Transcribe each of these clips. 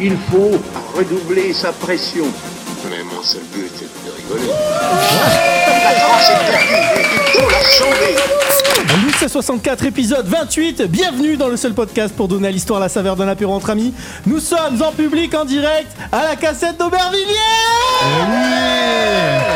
il faut redoubler sa pression. Mais mon seul but est de rigoler. La France est perdue, il faut la sauver. Louis C64 épisode 28, bienvenue dans le seul podcast pour donner à l'histoire la saveur d'un apéro entre amis. Nous sommes en public en direct à la cassette d'Aubervilliers Il y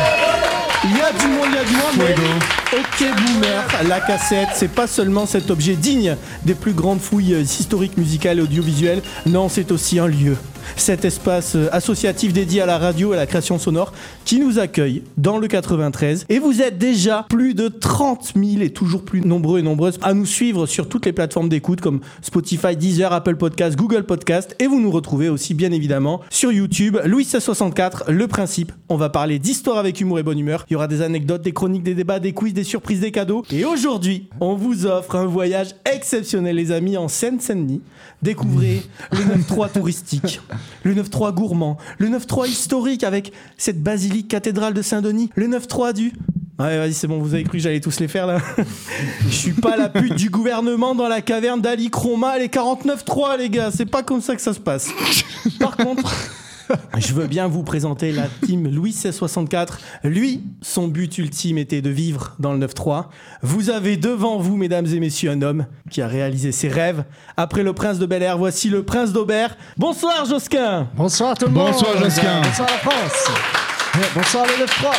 a du monde, il y a du monde, mais ok boomer, la cassette, c'est pas seulement cet objet digne des plus grandes fouilles historiques, musicales et audiovisuelles, non, c'est aussi un lieu. Cet espace euh, associatif dédié à la radio et à la création sonore qui nous accueille dans le 93. Et vous êtes déjà plus de 30 000 et toujours plus nombreux et nombreuses à nous suivre sur toutes les plateformes d'écoute comme Spotify, Deezer, Apple Podcast, Google Podcast. Et vous nous retrouvez aussi bien évidemment sur YouTube. Louis 64, le principe, on va parler d'histoire avec humour et bonne humeur. Il y aura des anecdotes, des chroniques, des débats, des quiz, des surprises, des cadeaux. Et aujourd'hui, on vous offre un voyage exceptionnel les amis en Seine-Saint-Denis. Découvrez le 9-3 touristique, le 9-3 gourmand, le 9-3 historique avec cette basilique cathédrale de Saint-Denis, le 9-3 du... Ouais, vas-y, c'est bon, vous avez cru que j'allais tous les faire là. Je suis pas la pute du gouvernement dans la caverne d'Ali Chroma, les 49-3, les gars, c'est pas comme ça que ça se passe. Par contre, je veux bien vous présenter la team Louis 1664. Lui, son but ultime était de vivre dans le 9-3. Vous avez devant vous, mesdames et messieurs, un homme qui a réalisé ses rêves. Après le prince de Bel Air, voici le prince d'Aubert. Bonsoir, Josquin Bonsoir tout le monde. Bonsoir, Josquin. Bonsoir la France. Bonsoir le 9-3.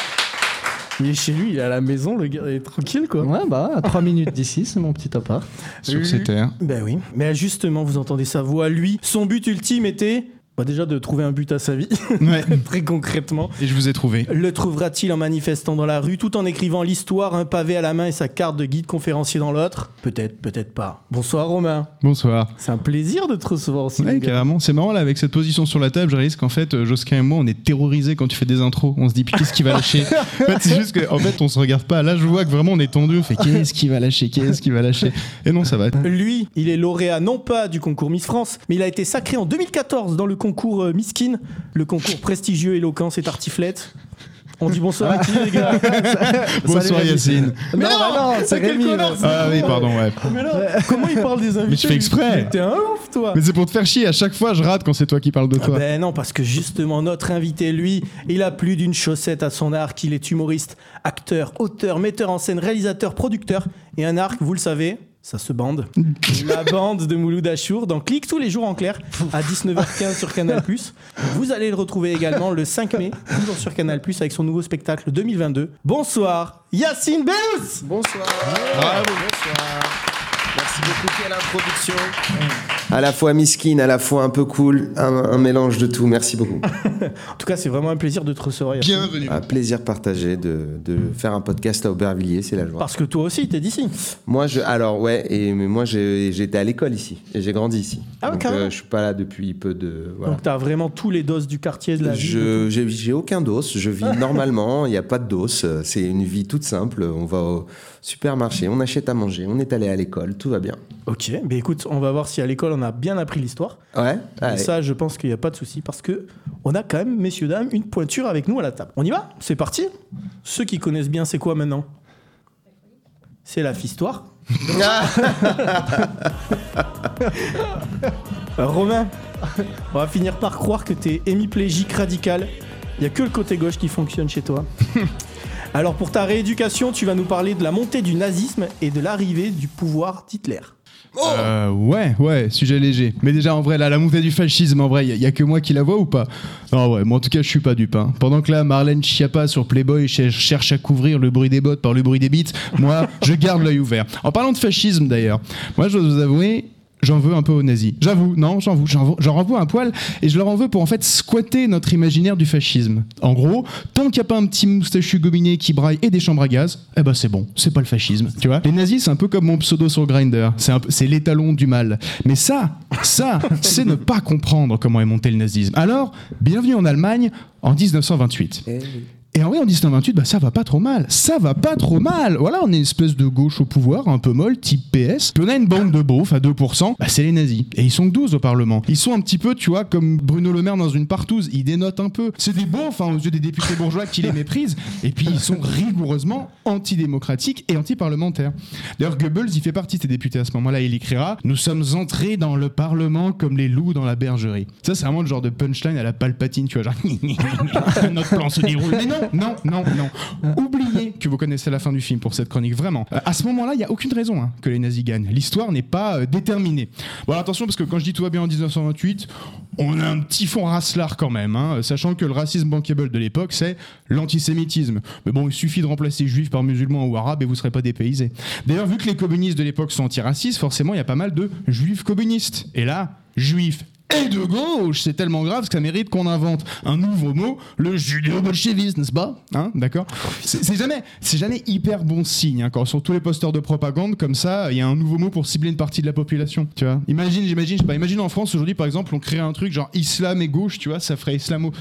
Il est chez lui, il est à la maison, le gars il est tranquille quoi. Ouais, bah, à 3 minutes d'ici, c'est mon petit appart. Sur ces terres. Ben oui. Mais justement, vous entendez sa voix. Lui, son but ultime était bah déjà de trouver un but à sa vie, Ouais. très concrètement. Et je vous ai trouvé. Le trouvera-t-il en manifestant dans la rue, tout en écrivant l'histoire, un pavé à la main et sa carte de guide conférencier dans l'autre? Peut-être, peut-être pas. Bonsoir Romain. Bonsoir. C'est un plaisir de te recevoir aussi. Ouais, carrément. C'est marrant là avec cette position sur la table. Je réalise qu'en fait, euh, Josquin et moi, on est terrorisés quand tu fais des intros. On se dit qu'est-ce qu'il va lâcher? en fait, c'est juste qu'en fait, on se regarde pas. Là, je vois que vraiment on est tendu. On fait qu'est-ce qu'il va lâcher, qu'est-ce qu'il va lâcher? Et non, ça va. Lui, il est lauréat non pas du concours Miss France, mais il a été sacré en 2014 dans le concours euh, Miss Kin, le concours prestigieux, éloquent et tartiflette. On dit bonsoir à qui les gars Bonsoir Yacine. Mais non, bah non, c'est quel Rémi, Ah oui, pardon, ouais. Mais là, comment il parle des invités? je fais exprès. Mais T'es un ouf toi Mais c'est pour te faire chier. À chaque fois, je rate quand c'est toi qui parles de Ah toi. Ben non, parce que justement, notre invité, lui, il a plus d'une chaussette à son arc. Il est humoriste, acteur, auteur, metteur en scène, réalisateur, producteur. Et un arc, vous le savez, ça se bande. La bande de Mouloud Achour dans Clique tous les jours en clair à 19h15 sur Canal+. Vous allez le retrouver également le 5 mai, toujours sur Canal+, avec son nouveau spectacle 2022. Bonsoir, Yacine Bellous Bonsoir. Bonsoir. Merci beaucoup. Quelle introduction. À la fois miskin, à la fois un peu cool, un, un mélange de tout. Merci beaucoup. En tout cas, c'est vraiment un plaisir de te recevoir. Bienvenue. Un plaisir partagé de, de faire un podcast à Aubervilliers, c'est la joie. Parce que toi aussi, t'es d'ici. Moi, je, alors ouais, et mais moi j'ai- j'étais à l'école ici et j'ai grandi ici. Ah ouais, Donc, carrément. je suis pas là depuis peu de. Voilà. Donc t'as vraiment tous les doses du quartier de la ville. Je j'ai j'ai aucun dos, je vis normalement, il n'y a pas de dos, c'est une vie toute simple. On va au supermarché, on achète à manger, on est allé à l'école, tout va bien. Ok, mais écoute, on va voir si à l'école on a bien appris l'histoire. Ouais. Et ça, je pense qu'il n'y a pas de souci parce que on a quand même, messieurs dames, une pointure avec nous à la table. On y va? C'est parti? Ceux qui connaissent bien, c'est quoi maintenant? C'est la fistoire. Euh, Romain, on va finir par croire que t'es hémiplégique radical. Il n'y a que le côté gauche qui fonctionne chez toi. Alors pour ta rééducation, tu vas nous parler de la montée du nazisme et de l'arrivée du pouvoir d'Hitler. Euh, ouais, ouais, sujet léger. Mais déjà, en vrai, là, la montée du fascisme, en vrai, il y, a que moi qui la vois ou pas? Non, ouais, moi en tout cas, je suis pas dupe. hein. Pendant que là, Marlène Schiappa sur Playboy cher- cherche à couvrir le bruit des bottes par le bruit des bites, moi, je garde l'œil ouvert. En parlant de fascisme d'ailleurs, moi, je dois vous avouer. J'en veux un peu aux nazis. J'avoue, non, j'en veux, j'en veux- j'en renvoie un poil et je leur en veux pour en fait squatter notre imaginaire du fascisme. En gros, tant qu'il n'y a pas un petit moustachu gominé qui braille et des chambres à gaz, eh ben c'est bon, c'est pas le fascisme, tu vois. Les nazis, c'est un peu comme mon pseudo sur Grindr, c'est un peu- c'est l'étalon du mal. Mais ça, ça, c'est ne pas comprendre comment est monté le nazisme. Alors, bienvenue en Allemagne en 1928. Et en vrai, en 1928, bah, ça va pas trop mal. Ça va pas trop mal. Voilà, on est une espèce de gauche au pouvoir, un peu molle, type PS. Puis on a une bande de beaufs à 2%, bah, c'est les nazis. Et ils sont que 12 au Parlement. Ils sont un petit peu, tu vois, comme Bruno Le Maire dans une partouze. Ils dénotent un peu. C'est des beaufs, hein, aux yeux des députés bourgeois qui les méprisent. Et puis ils sont rigoureusement antidémocratiques et anti-parlementaires. D'ailleurs, Goebbels, il fait partie de ces députés à ce moment-là. Il écrira Nous sommes entrés dans le Parlement comme les loups dans la bergerie. Ça, c'est vraiment le genre de punchline à la palpatine, tu vois, genre notre plan se déroule. Mais non, non, non, non. Oubliez que vous connaissez la fin du film pour cette chronique, vraiment. Euh, à ce moment-là, il n'y a aucune raison hein, que les nazis gagnent. L'histoire n'est pas euh, déterminée. Bon, attention, parce que quand je dis tout va bien en 1928, on a un petit fond racelard quand même, hein, sachant que le racisme bankable de l'époque, c'est l'antisémitisme. Mais bon, il suffit de remplacer juifs par musulmans ou arabes et vous ne serez pas dépaysés. D'ailleurs, vu que les communistes de l'époque sont antiracistes, forcément, il y a pas mal de juifs communistes. Et là, juifs et de gauche, c'est tellement grave que ça mérite qu'on invente un nouveau mot, le judéo-bolchevisme, n'est-ce pas? Hein D'accord? C'est c'est jamais, c'est jamais hyper bon signe hein, quand sur tous les posters de propagande comme ça, il y a un nouveau mot pour cibler une partie de la population. Tu vois Imagine, j'imagine, je sais pas, imagine en France aujourd'hui par exemple, on crée un truc genre islam et gauche, tu vois, ça ferait islamo.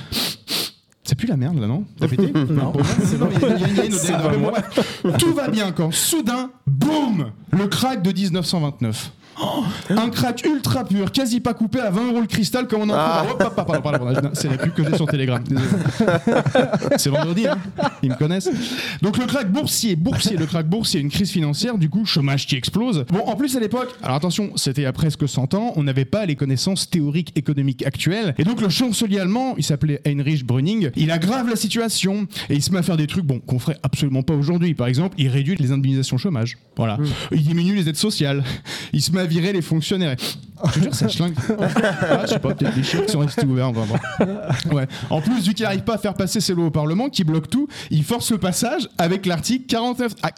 Ça pue la merde là, non? T'as pété? Non. C'est. Tout va bien quand soudain, boum Le crack de 1929. Oh, un crack ultra pur, quasi pas coupé à 20 euros le cristal comme on en trouve. Hop, hop, hop, pardon, pardon, pardon, C'est la pub que j'ai sur Telegram. C'est vendredi, hein ils me connaissent. Donc le crack boursier, boursier, le crack boursier, une crise financière, du coup chômage qui explose. Bon, en plus à l'époque, alors attention, c'était il y a presque 100 ans, on n'avait pas les connaissances théoriques économiques actuelles, et donc le chancelier allemand, il s'appelait Heinrich Brüning, il aggrave la situation et il se met à faire des trucs, bon, qu'on ferait absolument pas aujourd'hui. Par exemple, il réduit les indemnisations chômage, voilà. Il diminue les aides sociales, il se met à virer les fonctionnaires. Je. Ah, je sais pas, peut-être les chiens sont restés ouverts. En plus, vu qu'il n'arrive pas à faire passer ses lois au Parlement, qui bloque tout, il force le passage avec l'article 49. ah,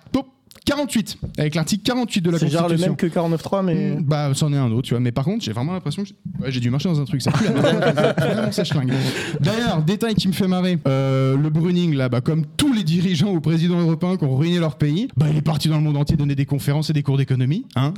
48. Avec l'article 48 de la C'est genre Constitution. le même que 49.3, mais. Mm, Bah, c'en est un autre, tu vois. Mais par contre, j'ai vraiment l'impression que j'ai- ouais, j'ai dû marcher dans un truc. Merde. Vraiment, ça schlingue. D'ailleurs, détail qui me fait marrer. euh, le Bruning, là, bah, comme tous les dirigeants ou présidents européens qui ont ruiné leur pays, bah, il est parti dans le monde entier donner des conférences et des cours d'économie. Hein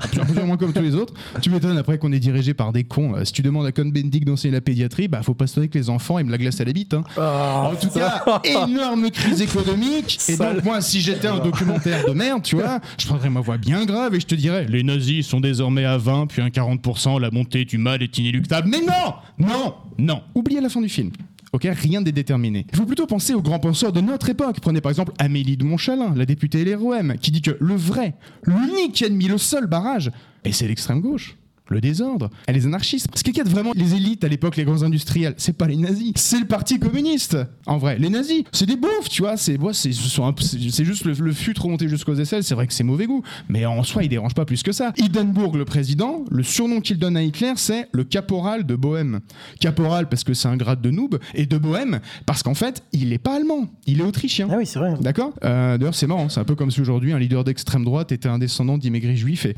moins comme tous les autres. Tu m'étonnes après qu'on est dirigé par des cons. Euh, si tu demandes à Cohn-Bendit d'enseigner la pédiatrie, bah, faut pas se avec les enfants et me la glace à la bite. Hein. Ah, En tout cas, énorme crise économique. Et donc, moi, si j'étais un documentaire de merde, tu vois, je prendrais ma voix bien grave et je te dirais les nazis sont désormais à 20, puis un 40%, la montée du mal est inéluctable. Mais non Non Non Oubliez la fin du film. Ok, rien n'est déterminé. Il faut plutôt penser aux grands penseurs de notre époque. Prenez par exemple Amélie de Montchalin, la députée LROM, qui dit que le vrai, l'unique ennemi, le seul barrage, et c'est l'extrême gauche. Le désordre, et les anarchistes. Qu'il y a vraiment les élites à l'époque, les grands industriels, c'est pas les nazis, c'est le parti communiste. En vrai, les nazis, c'est des beaufs, tu vois, c'est ouais, c'est ce juste le, le fût remonté jusqu'aux aisselles, c'est vrai que c'est mauvais goût, mais en soi, il dérange pas plus que ça. Hindenburg, le président, le surnom qu'il donne à Hitler, c'est le caporal de Bohème. Caporal parce que c'est un grade de noob, et de Bohème parce qu'en fait, il est pas allemand, il est autrichien. Ah oui, c'est vrai. D'accord? Euh, D'ailleurs, c'est marrant, c'est un peu comme si aujourd'hui un leader d'extrême droite était un descendant d'immigrés juifs et.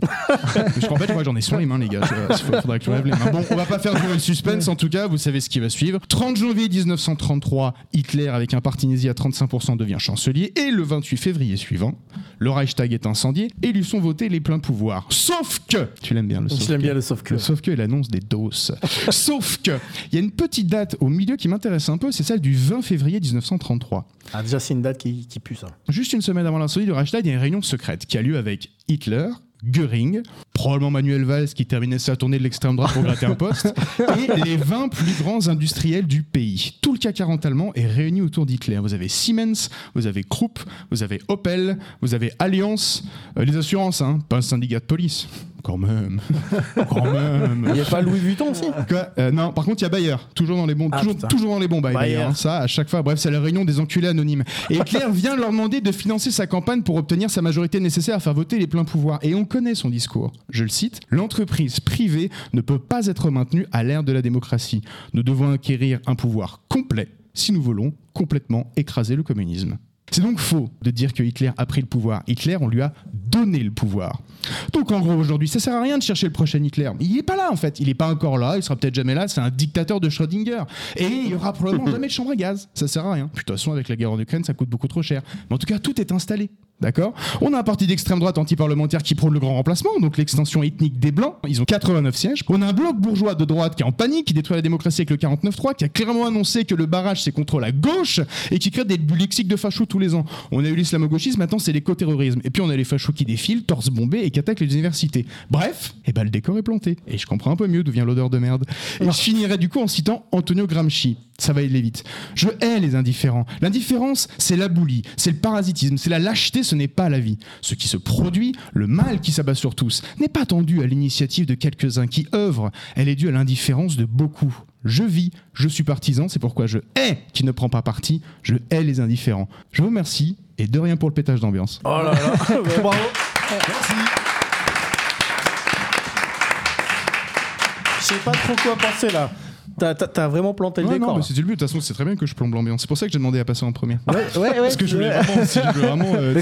Parce qu'en fait, moi j'en ai les mains, les gars. Il faudrait que tu lèves les mains. Bon, on va pas faire durer le suspense, en tout cas, vous savez ce qui va suivre. 30 janvier 1933, Hitler, avec un parti nazi à 35%, devient chancelier et le 28 février suivant, le Reichstag est incendié et lui sont votés les pleins pouvoirs. Sauf que. Tu l'aimes bien le sauf Je l'aime que bien le sauf que. le sauf que est l'annonce des doses. Sauf que, il y a une petite date au milieu qui m'intéresse un peu, c'est celle du 20 février 1933. Ah, déjà, c'est une date qui, qui pue ça. Juste une semaine avant l'incendie du Reichstag, il y a une réunion secrète qui a lieu avec Hitler, Göring, probablement Manuel Valls qui terminait sa tournée de l'extrême droite pour gratter un poste, et les 20 plus grands industriels du pays. Tout le CAC 40 allemand est réuni autour d'Hitler. Vous avez Siemens, vous avez Krupp, vous avez Opel, vous avez Allianz, euh, les assurances, hein, pas un syndicat de police. Quand même, quand même. Il n'y a pas Louis Vuitton aussi? Quoi? Euh, non, par contre, il y a Bayer. Toujours dans les bons, Ah, toujours, putain. toujours dans les bons Bayer. Bayer, hein. Ça, à chaque fois. Bref, c'est la réunion des enculés anonymes. Et Hitler vient leur demander de financer sa campagne pour obtenir sa majorité nécessaire à faire voter les pleins pouvoirs. Et on connaît son discours. Je le cite L'entreprise privée ne peut pas être maintenue à l'ère de la démocratie. Nous devons acquérir un pouvoir complet si nous voulons complètement écraser le communisme. C'est donc faux de dire que Hitler a pris le pouvoir. Hitler, on lui a donné le pouvoir. Donc en gros, aujourd'hui, ça sert à rien de chercher le prochain Hitler. Il n'est pas là en fait. Il n'est pas encore là. Il sera peut-être jamais là. C'est un dictateur de Schrödinger. Et il y aura probablement jamais de chambre à gaz. Ça sert à rien. Puis, de toute façon, avec la guerre en Ukraine, ça coûte beaucoup trop cher. Mais en tout cas, tout est installé. D'accord On a un parti d'extrême droite anti-parlementaire qui prône le grand remplacement, donc l'extension ethnique des Blancs. Ils ont 89 sièges. On a un bloc bourgeois de droite qui est en panique, qui détruit la démocratie avec le 49-3, qui a clairement annoncé que le barrage c'est contre la gauche et qui crée des lexiques de fachos tous les ans. On a eu l'islamo-gauchisme, maintenant c'est l'écoterrorisme. Et puis on a les fachos qui défilent, torse bombés et qui attaquent les universités. Bref, et ben le décor est planté. Et je comprends un peu mieux d'où vient l'odeur de merde. Et je finirai du coup en citant Antonio Gramsci. Ça va aller vite. Je hais les indifférents. L'indifférence, c'est la boulie, c'est le parasitisme, c'est la lâcheté, ce n'est pas la vie. Ce qui se produit, le mal qui s'abat sur tous, n'est pas tendu à l'initiative de quelques-uns qui œuvrent, elle est due à l'indifférence de beaucoup. Je vis, je suis partisan, c'est pourquoi je hais qui ne prend pas parti, je hais les indifférents. Je vous remercie et de rien pour le pétage d'ambiance. Oh là là, bravo. Je sais pas trop quoi penser là. T'as- T'as t'as vraiment planté le Ouais, décor. non, mais c'était le but. De toute façon, c'est très bien que je plombe l'ambiance. C'est pour ça que j'ai demandé à passer en premier. Ouais, ouais, ouais. Parce que je voulais vraiment, si je veux vraiment euh,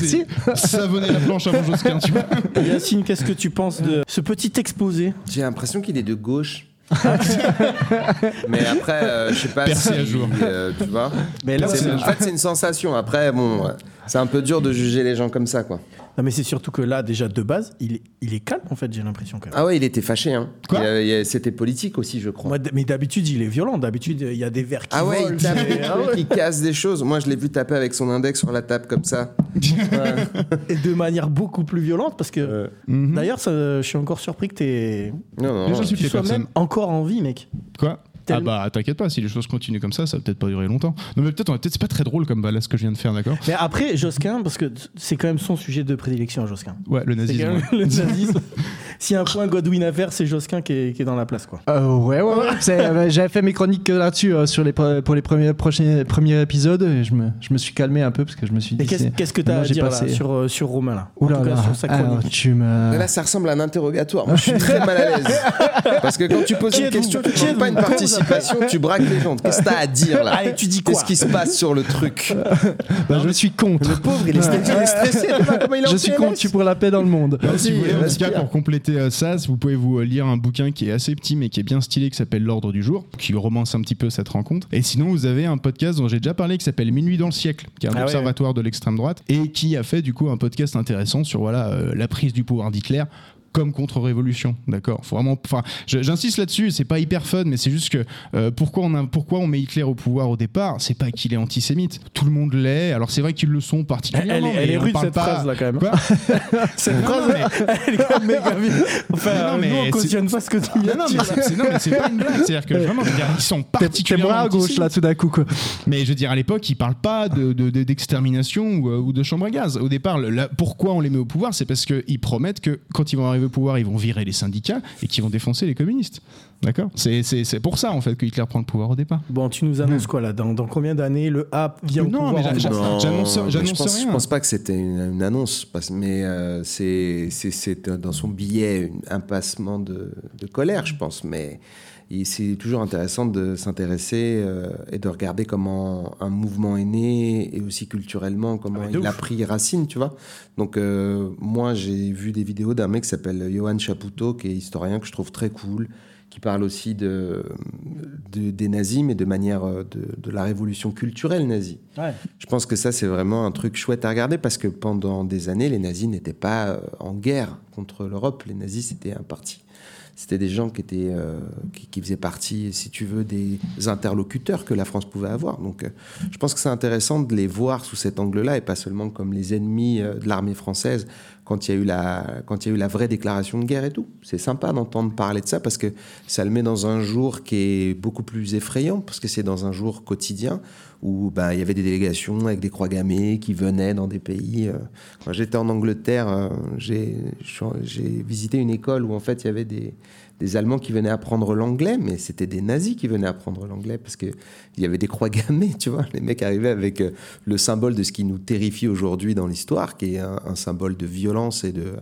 savonner la planche avant Josquin, tu vois. Yacine, qu'est-ce que tu penses de ce petit exposé? J'ai l'impression qu'il est de gauche. mais après, euh, je sais pas Percé si, à jour. euh, tu vois. Mais là, C'est- en fait, c'est une sensation. Après, bon, c'est un peu dur de juger les gens comme ça, quoi. Non, mais c'est surtout que là, déjà de base, il est, il est calme en fait, j'ai l'impression quand même. Ah ouais, il était fâché, hein. Quoi Il C'était politique aussi, je crois. Moi, d- mais d'habitude, il est violent. D'habitude, il y a des verres qui Ah ouais, volent. il tape c'est- des Ah trucs, ouais. il casse des choses. Moi, je l'ai vu taper avec son index sur la table comme ça. Et de manière beaucoup plus violente parce que. Euh, Mhm. D'ailleurs, ça, je suis encore surpris que t'es- non, non. Déjà, je suis tu sois même encore en vie, mec. Quoi? Ah bah t'inquiète pas, si les choses continuent comme ça, ça va peut-être pas durer longtemps. Non mais peut-être, c'est pas très drôle comme là ce que je viens de faire, d'accord Mais après, Josquin, parce que c'est quand même son sujet de prédilection, Josquin. Ouais, le nazisme. ouais. le nazisme. S'il y a un point Godwin à faire, c'est Josquin qui est, qui est dans la place, quoi. Euh, ouais, ouais, ouais. Euh, J'avais fait mes chroniques euh, là-dessus euh, sur les, pour les premiers, prochains, premiers épisodes et je me, je me suis calmé un peu parce que je me suis dit. Et qu'est-ce que tu as à dire là, passé- sur, sur Romain, là? En Ouh là tout cas, là. sur sa Alors, chronique. tu me. Là, ça ressemble à un interrogatoire. Moi, je suis très mal à l'aise. Parce que quand tu poses une question, tu ne pas une participation, tu braques les gens. Qu'est-ce que t'as à dire là? Allez, tu dis quoi? Qu'est-ce qui se passe sur le truc? Bah, je suis contre. Le pauvre, il est stressé. Tu Je suis contre, je suis pour la paix dans le monde. Si vous voulez, pour compléter ça, vous pouvez vous euh, lire un bouquin qui est assez petit mais qui est bien stylé, qui s'appelle L'Ordre du Jour, qui romance un petit peu cette rencontre. Et sinon, vous avez un podcast dont j'ai déjà parlé qui s'appelle Minuit dans le siècle, qui est un Ah ouais, observatoire de l'extrême droite et qui a fait du coup un podcast intéressant sur voilà euh, la prise du pouvoir d'Hitler comme contre-révolution, d'accord. Faut vraiment, enfin, j'insiste là-dessus. C'est pas hyper fun, mais c'est juste que euh, pourquoi on a, pourquoi on met Hitler au pouvoir au départ, c'est pas qu'il est antisémite. Tout le monde l'est. Alors c'est vrai qu'ils le sont particulièrement. elle mais est rude cette pas- phrase là quand même. Quoi Cette phrase, elle est quand même méga. Enfin, Mais non, mais nous on cautionne pas ce que tu viens Non, de mais dire. non, mais c'est pas une blague. C'est-à-dire que vraiment, je veux dire, ils sont T'es particulièrement à gauche là tout d'un coup quoi. Mais je veux dire, à l'époque, ils parlent pas de, de- de- d'extermination ou, euh, ou de chambre à gaz. Au départ, la- pourquoi on les met au pouvoir C'est parce qu'ils promettent que quand ils vont arriver au pouvoir, ils vont virer les syndicats et qu'ils vont défoncer les communistes. D'accord c'est, c'est, c'est pour ça, en fait, que Hitler prend le pouvoir au départ. Bon, tu nous annonces quoi là dans, dans combien d'années le A vient au Non, pouvoir mais J'annonce- rien. Je pense pas que c'était une, une annonce, parce- mais euh, c'est, c'est, c'est dans son billet un passement de, de colère, je pense. Mais il- c'est toujours intéressant de s'intéresser euh, et de regarder comment un mouvement est né et aussi culturellement comment Ah, il a pris racine, tu vois. Donc euh, moi j'ai vu des vidéos d'un mec qui s'appelle Johan Chapoutot, qui est historien que je trouve très cool, qui parle aussi de, de- des nazis, mais de manière euh, de, de la révolution culturelle nazie. Ouais. Je pense que ça, c'est vraiment un truc chouette à regarder parce que pendant des années, les nazis n'étaient pas en guerre contre l'Europe. Les nazis, c'était un parti. C'était des gens qui, étaient, euh, qui, faisaient partie, si tu veux, des interlocuteurs que la France pouvait avoir. Donc, euh, je pense que c'est intéressant de les voir sous cet angle-là et pas seulement comme les ennemis euh, de l'armée française quand il y a eu la, quand il y a eu la vraie déclaration de guerre et tout. C'est sympa d'entendre parler de ça parce que ça le met dans un jour qui est beaucoup plus effrayant parce que c'est dans un jour quotidien où ben, il y avait des délégations avec des croix gammées qui venaient dans des pays. euh. Quand j'étais en Angleterre, euh, j'ai visité une école où en fait il y avait des, des Allemands qui venaient apprendre l'anglais, mais c'était des nazis qui venaient apprendre l'anglais parce que il y avait des croix gammées, tu vois. Les mecs arrivaient avec euh, le symbole de ce qui nous terrifie aujourd'hui dans l'histoire, qui est un, symbole de violence et de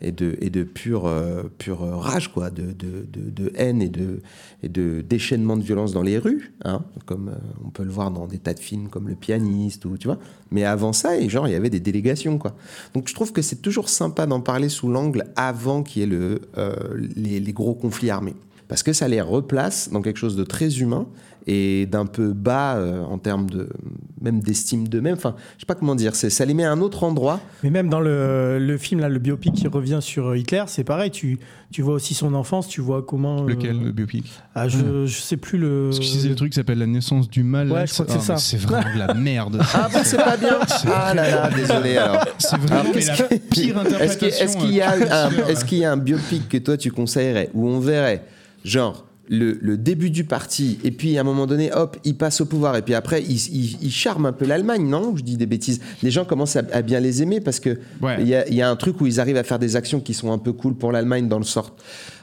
et de et de pure euh, pure rage quoi, de, de, de, haine et de et de déchaînement de violence dans les rues, hein, comme euh, on peut le voir dans des tas de films comme Le Pianiste ou tu vois. Mais avant ça, genre il y avait des délégations quoi. Donc je trouve que c'est toujours sympa d'en parler sous l'angle avant qu'il y ait le euh, les, les gros conflits armés. parce que ça les replace dans quelque chose de très humain et d'un peu bas euh, en termes de même d'estime d'eux-mêmes. Enfin, je sais pas comment dire. C'est ça les met à un autre endroit. Mais même dans le, le film, là, le biopic qui revient sur Hitler, c'est pareil. Tu, tu vois aussi son enfance, tu vois comment. euh, Lequel, le biopic? Ah, je, je sais plus le. Parce que c'est le truc qui s'appelle La naissance du mal. Ouais, là, je crois que ah, c'est ça. C'est vraiment de la merde. Ah bon, c'est pas bien. Ah là là, désolé alors. C'est vraiment la que- pire Est-ce qu'il interprétation. qu'il y a euh, un, est-ce qu'il y a un biopic que toi tu conseillerais où on verrait genre le, le début du parti et puis à un moment donné hop il passe au pouvoir et puis après il, il, il charme un peu l'Allemagne non? Je dis des bêtises. Les gens commencent à, à bien les aimer parce que Ouais. il y, a, y a un truc où ils arrivent à faire des actions qui sont un peu cool pour l'Allemagne dans le sort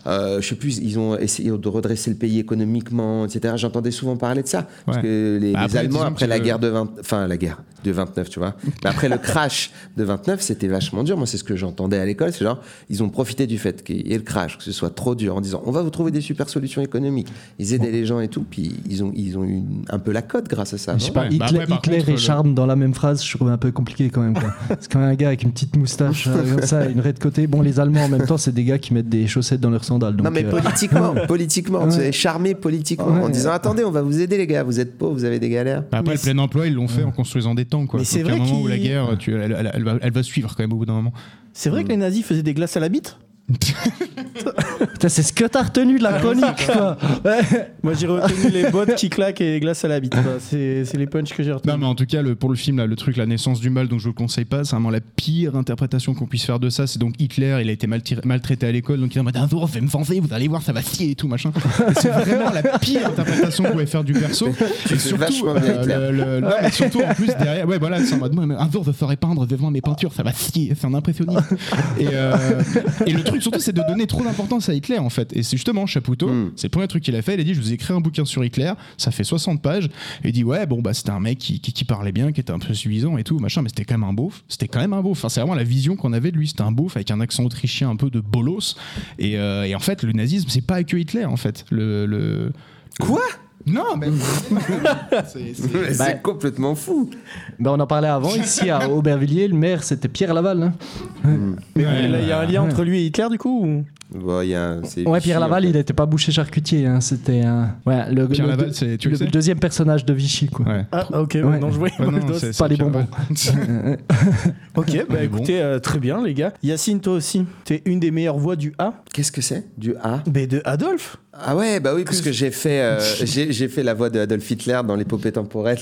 euh, je sais plus ils ont essayé de redresser le pays économiquement etc j'entendais souvent parler de ça. Parce que les, Bah, les Allemands après la guerre de 20 enfin la guerre de 29 tu vois. Mais après le crash de 29 c'était vachement dur. Moi c'est ce que j'entendais à l'école. C'est genre ils ont profité du fait qu'il y ait le crash que ce soit trop dur en disant on va vous trouver des super solutions économiques. Ils aidaient les gens et tout puis ils ont ils ont eu un peu la cote grâce à ça Je sais pas, bah Hitler, après, par Hitler contre, et charme dans la même phrase, je trouve un peu compliqué quand même. C'est quand même un gars avec une petite moustache euh, comme ça, une raie de côté. Bon, les Allemands en même temps, c'est des gars qui mettent des chaussettes dans leurs sandales. Donc, non mais euh, politiquement, politiquement, Ouais. tu es charmé politiquement Ouais. en disant attendez, on va vous aider les gars, vous êtes pauvres, vous avez des galères. Bah après, Mais le plein emploi, ils l'ont fait en construisant des tanks. Quoi. Mais c'est Donc, à un vrai moment où qu'il- la guerre, tu- elle, elle- elle va, elle va suivre quand même au bout d'un moment. C'est vrai que les nazis faisaient des glaces à la bite? C'est ce que t'as retenu de la chronique. quoi. Ouais. Moi j'ai retenu les bottes qui claquent et les glaces à la bite. C'est les punchs que j'ai retenus. Non, mais en tout cas, le, pour le film, là, le truc, la naissance du mal, donc je le conseille pas. C'est vraiment la pire interprétation qu'on puisse faire de ça. C'est donc Hitler, il a été maltraité à l'école, donc il est en mode un jour, je vais me venger, vous allez voir, ça va scier et tout, machin. C'est vraiment la pire interprétation qu'on pouvait faire du perso. Et euh, Hitler. le- le- non, mais surtout en plus derrière, ouais, voilà, c'est en mode, un jour, je ferai peindre devant mes peintures, ça va scier, c'est un impressionniste. et, euh, et le truc surtout, c'est de donner trop d'importance à Hitler, en fait. Et c'est justement Chapoutot, Mm. c'est le premier truc qu'il a fait. Il a dit, je vous ai écrit un bouquin sur Hitler, ça fait 60 pages. Et il dit, ouais, bon, bah, c'était un mec qui, qui, qui parlait bien, qui était un peu suffisant et tout, machin, mais c'était quand même un beauf. C'était quand même un beauf. Enfin, c'est vraiment la vision qu'on avait de lui. C'était un beauf avec un accent autrichien un peu de bolos. Et, euh, et en fait, le nazisme, c'est pas que Hitler, en fait. Le. le... Quoi? Non, mais. c'est- complètement fou. Ben, on en parlait avant, ici à Aubervilliers, le maire c'était Pierre Laval. hein. Mais il y a un lien Ouais. entre lui et Hitler du coup ou- Bon, il y a Ouais, Vichy, Pierre Laval, en fait. il n'était pas boucher charcutier, hein, c'était un. Ouais, le, Pierre le- Laval, c'est. Tu le le sais? deuxième personnage de Vichy, quoi. Ouais. Ah ok, Ouais. non je c'est- pas les Pierre- bonbons. Ok, bah écoutez, euh, très bien les gars. Yacine, toi aussi, t'es une des meilleures voix du A, Qu'est-ce que c'est Du A? Mais de Adolphe. Ah ouais, bah oui, parce que j'ai fait, euh, j'ai fait la voix de Adolf Hitler dans l'épopée temporelle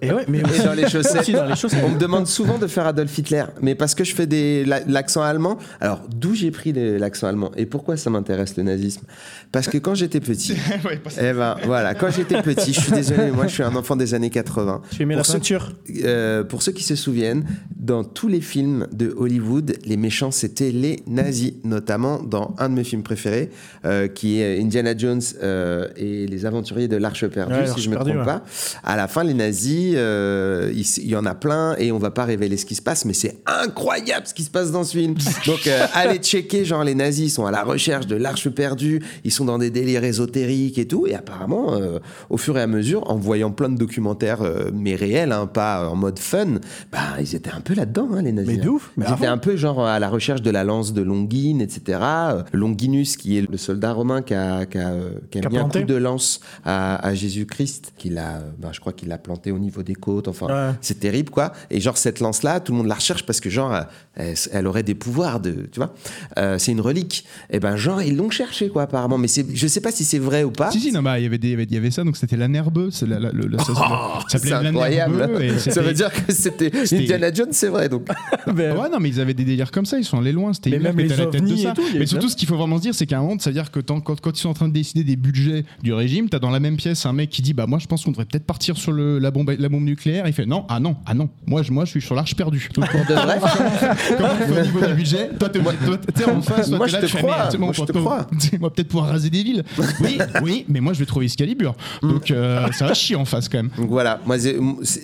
Et ouais, mais et dans les chaussettes. aussi dans les chaussettes. On me demande souvent de faire Adolf Hitler, mais parce que je fais des la- l'accent allemand. Alors d'où j'ai pris l'accent allemand et pourquoi ça m'intéresse le nazisme? Parce que quand j'étais petit, Ouais, eh ben voilà, quand j'étais petit, je suis désolé, mais moi je suis un enfant des années 80. Tu aimais la Pour ceux- peinture? Euh, pour ceux qui se souviennent, dans tous les films de Hollywood, les méchants c'était les nazis, notamment dans un de mes films préférés, euh, qui est Indiana Jones euh, et les aventuriers de l'Arche perdue, Ouais, si je me perdue, trompe ouais. pas. À la fin, les nazis, euh, il, y en a plein et on va pas révéler ce qui se passe, mais c'est incroyable ce qui se passe dans ce film. Donc euh, allez checker, genre les nazis sont à la recherche de l'Arche perdue, ils sont dans des délires ésotériques et tout, et apparemment, au fur et à mesure, en voyant plein de documentaires, mais réels, hein, pas en mode fun, bah ils étaient un peu là-dedans, hein, les nazis. Mais de hein. ouf, mais Ils étaient un peu genre à la recherche de la lance de Longine, etc. Longinus, qui est le soldat romain qui a, qui a, euh, qui a Qui a mis un coup de lance à, à Jésus-Christ, qu'il a, euh, ben, je crois qu'il l'a planté au niveau des côtes. Enfin, Ouais. c'est terrible, quoi. Et genre cette lance-là, tout le monde la recherche parce que genre, euh, elle, elle aurait des pouvoirs de, tu vois. Euh, c'est une relique. Et ben genre ils l'ont cherché, quoi, apparemment. Mais c'est, je sais pas si c'est vrai ou pas. Si, si, non, bah, il y avait des- il y avait- il y avait ça, donc c'était la nerbeux. C'est la, la- Oh, incroyable. Ça veut dire que c'était Indiana Jones, c'est vrai. Donc Ben, Ouais, non, mais ils avaient des délires comme ça, ils sont allés loin. C'était Mais même les à la tête de ça. Mais surtout, ce qu'il faut vraiment se dire, c'est qu'à un moment, ça veut dire que quand, quand ils sont en train de décider des budgets du régime, t'as dans la même pièce un mec qui dit Bah, moi, je pense qu'on devrait peut-être partir sur le, la, bombe, la bombe nucléaire. Il fait Non, ah non, ah non, moi, je, moi, je suis sur l'arche perdue. Donc, comment on fait au niveau du budget Toi, t'es en face, toi, moi, je là, te tu crois. Moi, je te crois. Va peut-être pouvoir raser des villes. Oui, oui, mais moi, je vais trouver Excalibur. Donc, euh, ça va chier en face quand même. Donc voilà, moi,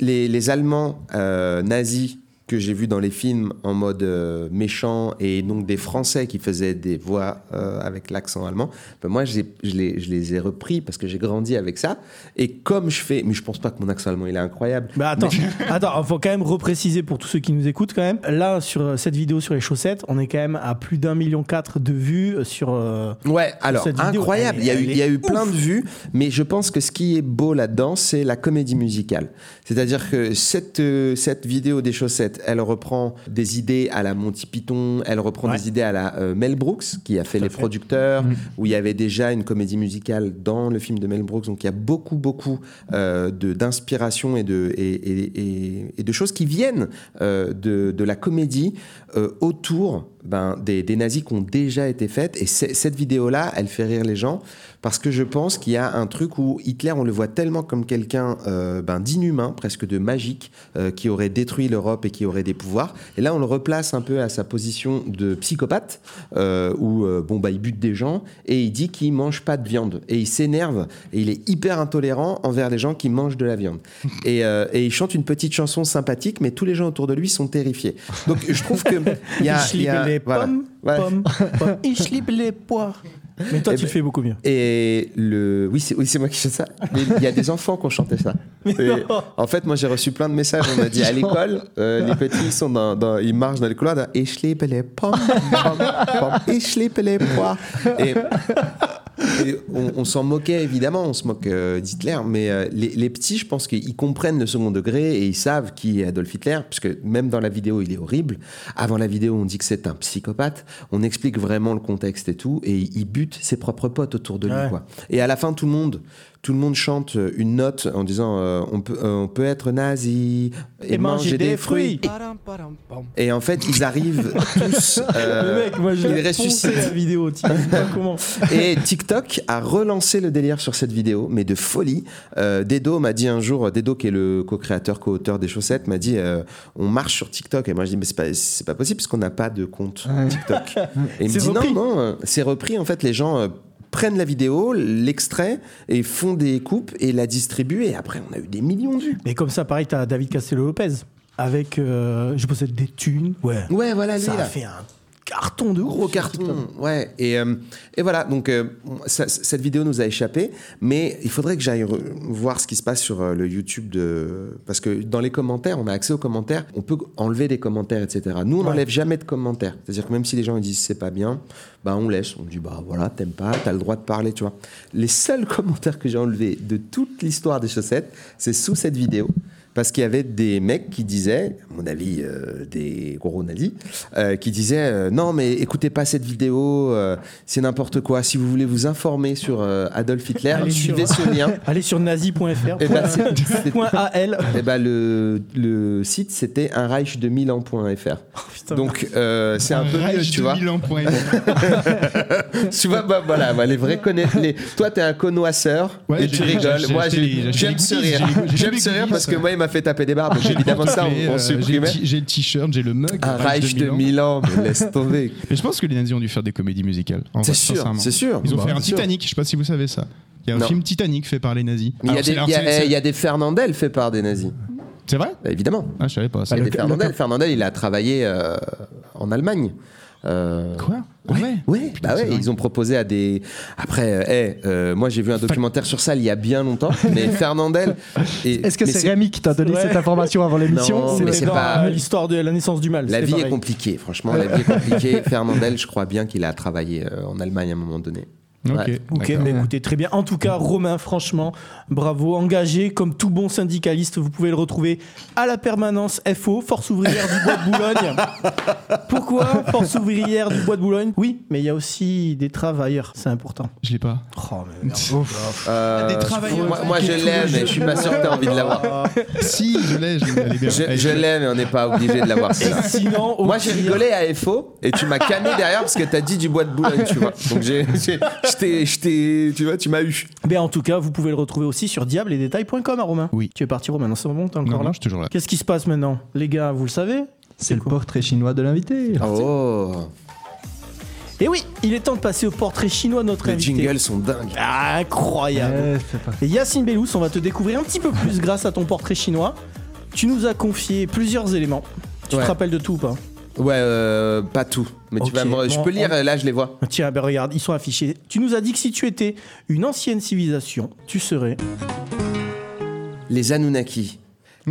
les, les Allemands euh, nazis que j'ai vu dans les films en mode euh, méchant et donc des Français qui faisaient des voix euh, avec l'accent allemand, ben moi je les, je les ai repris parce que j'ai grandi avec ça. Et comme je fais, mais je pense pas que mon accent allemand il est incroyable. Bah attends, attends, faut quand même repréciser pour tous ceux qui nous écoutent quand même. Là, sur euh, cette vidéo sur les chaussettes, on est quand même à plus d'un million quatre de vues sur. euh, Ouais, alors cette vidéo, incroyable. Il y a eu, il y a eu plein de vues, mais je pense que ce qui est beau là-dedans, c'est la comédie musicale. C'est-à-dire que cette, cette vidéo des chaussettes, elle reprend des idées à la Monty Python, elle reprend Ouais. des idées à la euh, Mel Brooks, qui a fait Tout Les fait. Producteurs, où il y avait déjà une comédie musicale dans le film de Mel Brooks. Donc il y a beaucoup, beaucoup euh, d'inspiration et de, et, et- et- de choses qui viennent euh, de, de la comédie autour ben, des, des nazis qui ont déjà été faites. Et cette vidéo-là, elle fait rire les gens parce que je pense qu'il y a un truc où Hitler, on le voit tellement comme quelqu'un euh, ben, d'inhumain, presque de magique, euh, qui aurait détruit l'Europe et qui aurait des pouvoirs. Et là, on le replace un peu à sa position de psychopathe, euh, où bon, bah, il bute des gens et il dit qu'il mange pas de viande. Et il s'énerve et il est hyper intolérant envers les gens qui mangent de la viande. Et, et il chante une petite chanson sympathique, mais tous les gens autour de lui sont terrifiés. Donc je trouve que il y a, ich il y liebe a- les voilà. pommes, Ouais. pommes, les poires. Mais toi, Eh tu ben- le fais beaucoup mieux. Et le, oui, c'est oui, moi qui chante ça. Il y a des enfants qui ont chanté ça. Et en fait, moi, j'ai reçu plein de messages. On m'a dit à l'école, euh, les petits ils sont dans, dans- ils marchent dans les couloirs. Ich liebe les pommes, ich liebe les. Et, et on, on s'en moquait évidemment, on se moque euh, d'Hitler, mais euh, les, les petits, je pense qu'ils comprennent le second degré et ils savent qui est Adolf Hitler, puisque même dans la vidéo, il est horrible. Avant la vidéo, on dit que c'est un psychopathe. On explique vraiment le contexte et tout, et il bute ses propres potes autour de lui. Ouais. Quoi. Et à la fin, tout le monde, tout le monde chante une note en disant euh, on, peut, euh, on peut être nazi et, manger, des, fruits. Et en fait, ils arrivent tous. euh, le mec, moi, je ils ressuscitent. la vidéo. Pas comment. Et TikTok a relancé le délire sur cette vidéo, mais de folie. Euh, Dedo m'a dit un jour, Dedo qui est le co-créateur, co-auteur des chaussettes, m'a dit euh, on marche sur TikTok. Et moi je dis mais c'est pas, c'est pas possible parce qu'on n'a pas de compte TikTok. Et il me C'est dit repris. non, non, euh, c'est repris. En fait, les gens euh, prennent la vidéo, l'extrait et font des coupes et la distribuent. Et après, on a eu des millions de vues. Mais comme ça, pareil, t'as David Castello-Lopez avec euh, Je possède des thunes. Ouais. Ouais, voilà, lui ça a là. fait un carton de Gros carton, ouais. Et, euh, et voilà, donc euh, ça- cette vidéo nous a échappé, mais il faudrait que j'aille voir ce qui se passe sur euh, le YouTube de. Parce que dans les commentaires, on a accès aux commentaires, on peut enlever des commentaires, etc. Nous, on Ouais. n'enlève jamais de commentaires. C'est-à-dire que même si les gens ils disent c'est pas bien, bah on laisse. On dit bah voilà, t'aimes pas, t'as le droit de parler, tu vois. Les seuls commentaires que j'ai enlevés de toute l'histoire des chaussettes, c'est sous cette vidéo. Parce qu'il y avait des mecs qui disaient, à mon avis, euh, des gros nazis, euh, qui disaient euh, Non, mais écoutez pas cette vidéo, euh, c'est n'importe quoi. Si vous voulez vous informer sur euh, Adolf Hitler, Allez suivez sur- ce lien. Allez sur nazi.fr. Et ben, point AL. eh ben, le, le site, c'était un reich de Milan.fr. Oh. Donc, euh, c'est un, peu mieux, tu de vois. Milan.fr. tu vois, bah, voilà, bah, les vrais connaissent. Les... Toi, t'es un connoisseur Ouais, et tu rigoles. Moi, j'aime ce rire. j'ai- j'ai J'aime ce rire parce que moi, il m'a fait taper des barres. Donc, évidemment, ça, J'ai on, on euh, j'ai le supprimait. ti- J'ai le t-shirt, j'ai le mug. Un reich de Milan. Mais laisse tomber. Mais je pense que les nazis ont dû faire des comédies musicales. C'est sûr, c'est sûr. Ils ont Bah, fait un sûr. Titanic, je sais pas si vous savez ça. Il y a un Non. film Titanic fait par les nazis. Il y, a des- eh, des Fernandel faits par des nazis. C'est vrai? Bah, évidemment. Ah, je savais pas ça. Il y a le- des le- Fernandel. Fernandel, il a travaillé euh, en Allemagne. Euh, Quoi Ah Ouais, ouais ouais, Putain, bah ouais, ils ont proposé à des. Après, euh, eh, euh, moi j'ai vu un documentaire sur ça il y a bien longtemps, mais Fernandel. et- Est-ce que c'est Rémi qui t'a donné Ouais. cette information avant l'émission Non, C'était mais c'est pas- l'histoire de la naissance du mal. La vie est compliquée, franchement, la vie est compliquée. Fernandel, je crois bien qu'il a travaillé euh, en Allemagne à un moment donné. Ok. Mais écoutez, très bien. En tout cas, Romain, franchement, bravo. Engagé comme tout bon syndicaliste, vous pouvez le retrouver à la permanence FO, Force ouvrière du Bois de Boulogne. Pourquoi Force ouvrière du Bois de Boulogne? Oui, mais il y a aussi des travailleurs, c'est important. Je l'ai pas. Oh, mais merde. Euh, Des travailleurs. Moi, moi, je l'aime, mais je suis pas sûr que tu as envie de l'avoir. si, je l'ai, je l'ai. Je, je l'aime, mais on n'est pas obligé de l'avoir. Sinon, au Moi, j'ai rigolé à FO et tu m'as canné derrière parce que t'as dit du bois de Boulogne, tu vois. Donc, j'ai- je t'ai, je t'ai- tu vois, tu m'as eu. Mais en tout cas, vous pouvez le retrouver aussi sur diabledesdétails.com, hein, Romain. Oui. Tu es parti, Romain. Non, c'est bon, t'es encore Non, là non, je suis toujours là. Qu'est-ce qui se passe maintenant Les gars, vous le savez C'est le portrait chinois de l'invité. Oh, Et oui, il est temps de passer au portrait chinois de notre les invité. jingles sont dingues. Ah, incroyable. Ouais, Et Yacine Bellous, on va te découvrir un petit peu plus grâce à ton portrait chinois. Tu nous as confié plusieurs éléments Tu Ouais. te rappelles de tout ou pas Ouais, euh, pas tout. Mais Ok, tu vas me- je bon, peux lire, on- là je les vois. Tiens, ben regarde, ils sont affichés. Tu nous as dit que si tu étais une ancienne civilisation, tu serais. Les Anunnaki.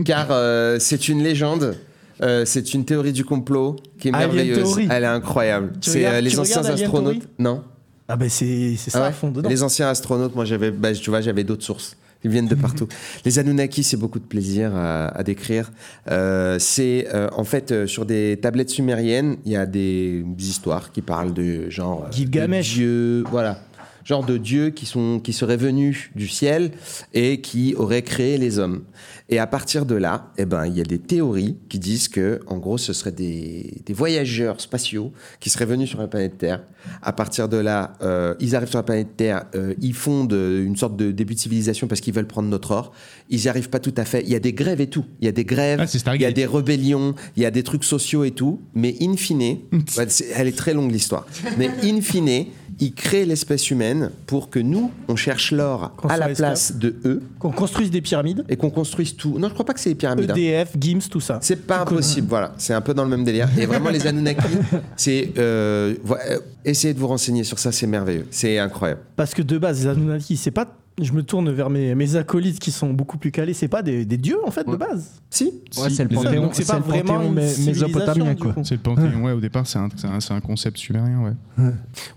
Car euh, c'est une légende. euh, c'est une théorie du complot qui est Alien merveilleuse. Theory. Elle est incroyable. Tu C'est regardes- euh, les anciens regardes Alien astronautes. Theory? Non. Ah ben c'est c'est ça Ah ouais à fond dedans. Les anciens astronautes, moi j'avais, bah, tu vois, j'avais d'autres sources. Ils viennent de partout. les Anunnaki, c'est beaucoup de plaisir à, à décrire. Euh, c'est euh, en fait euh, sur des tablettes sumériennes, il y a des histoires qui parlent de genre euh, Gilgamesh. de dieux, voilà, genre de dieux qui sont qui seraient venus du ciel et qui auraient créé les hommes. Et à partir de là, eh ben, il y a des théories qui disent que, en gros, ce seraient des, des voyageurs spatiaux qui seraient venus sur la planète Terre. À partir de là, euh, ils arrivent sur la planète Terre, euh, ils fondent euh, une sorte de début de civilisation parce qu'ils veulent prendre notre or. Ils n'y arrivent pas tout à fait. Il y a des grèves et tout. Il y a des grèves, Ah, il y a des rébellions, il y a des trucs sociaux et tout. Mais in fine, elle est très longue l'histoire. Mais in fine, ils créent l'espèce humaine pour que nous, on cherche l'or à la place de eux Qu'on construise des pyramides, et qu'on construise tout. Non, je crois pas que c'est les pyramides. hein. EDF, GIMS, tout ça. C'est pas impossible, voilà. C'est un peu dans le même délire. Et vraiment, les Anunnaki, c'est. Euh, euh, essayez de vous renseigner sur ça, c'est merveilleux. C'est incroyable. Parce que de base, les Anunnaki, c'est pas. Je me tourne vers mes, mes acolytes qui sont beaucoup plus calés. C'est pas des, des dieux en fait de base. Si Ouais, c'est le panthéon, Donc c'est pas le vraiment une mésopotamien, du quoi. coup. C'est le panthéon, ouais, au départ, c'est un, concept sumérien, ouais.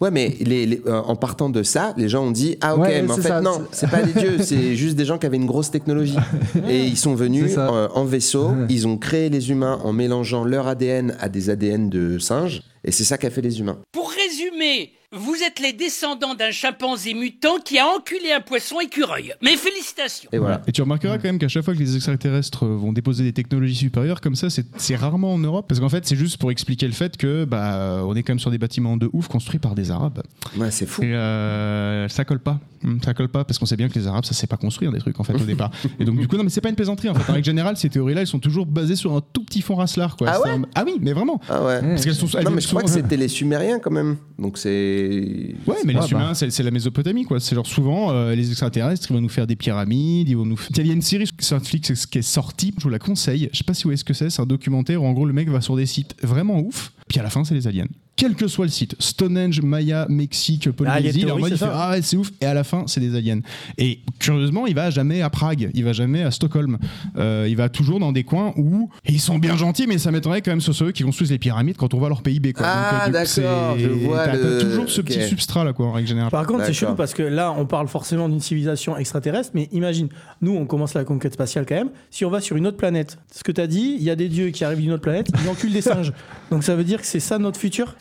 Ouais, mais les, les- euh, en partant de ça, les gens ont dit Ah, ok, Ouais, mais en c'est fait, ça, non, c'est pas des dieux, c'est juste des gens qui avaient une grosse technologie. Et ils sont venus euh, en vaisseau, Ouais. ils ont créé les humains en mélangeant leur ADN à des ADN de singes. Et c'est ça qu'a fait les humains. Pour résumer, vous êtes les descendants d'un chimpanzé mutant qui a enculé un poisson écureuil. Mes félicitations. Et voilà. Et tu remarqueras quand même qu'à chaque fois que les extraterrestres vont déposer des technologies supérieures comme ça, c'est rarement en Europe. Parce qu'en fait, c'est juste pour expliquer le fait que bah, on est quand même sur des bâtiments de ouf construits par des Arabes. Ouais, c'est fou. Et euh, ça colle pas. Hum, Ça colle pas parce qu'on sait bien que les Arabes, ça sait pas construire des trucs en fait au départ. Et donc du coup, non, mais c'est pas une plaisanterie en fait. En règle générale, ces théories-là, elles sont toujours basées sur un tout petit fond racelard quoi. Ah ouais? un- Ah oui, mais vraiment. Ah ouais. Parce qu'elles sont. elles Non, mais je crois que c'était les Sumériens quand même. Donc c'est. Ouais, mais les bah. humains, c'est c'est la Mésopotamie, quoi. C'est genre souvent euh, les extraterrestres, ils vont nous faire des pyramides, ils vont nous. Il y a une série sur Netflix qui est sortie, je vous la conseille. Je sais pas si vous voyez ce que c'est. C'est un documentaire où en gros le mec va sur des sites vraiment ouf, puis à la fin c'est les aliens. Quel que soit le site, Stonehenge, Maya, Mexique, Polynésie, Theory, leur mode, c'est il fait ah ouais c'est ouf, et à la fin c'est des aliens. Et curieusement, il va jamais à Prague, il va jamais à Stockholm, Euh, il va toujours dans des coins où ils sont bien gentils, mais ça m'étonnerait quand même sur ceux qui construisent les pyramides quand on voit leur PIB. Quoi. Ah, euh, coup, d'accord, c'est- je vois t'as- t'as le- toujours ce ok. petit substrat là, quoi, en règle générale. Par contre, c'est chelou parce que là, on parle forcément d'une civilisation extraterrestre, mais imagine, nous, on commence la conquête spatiale quand même. Si on va sur une autre planète, ce que tu as dit, il y a des dieux qui arrivent d'une autre planète, ils enculent des singes. Donc ça veut dire que c'est ça notre futur?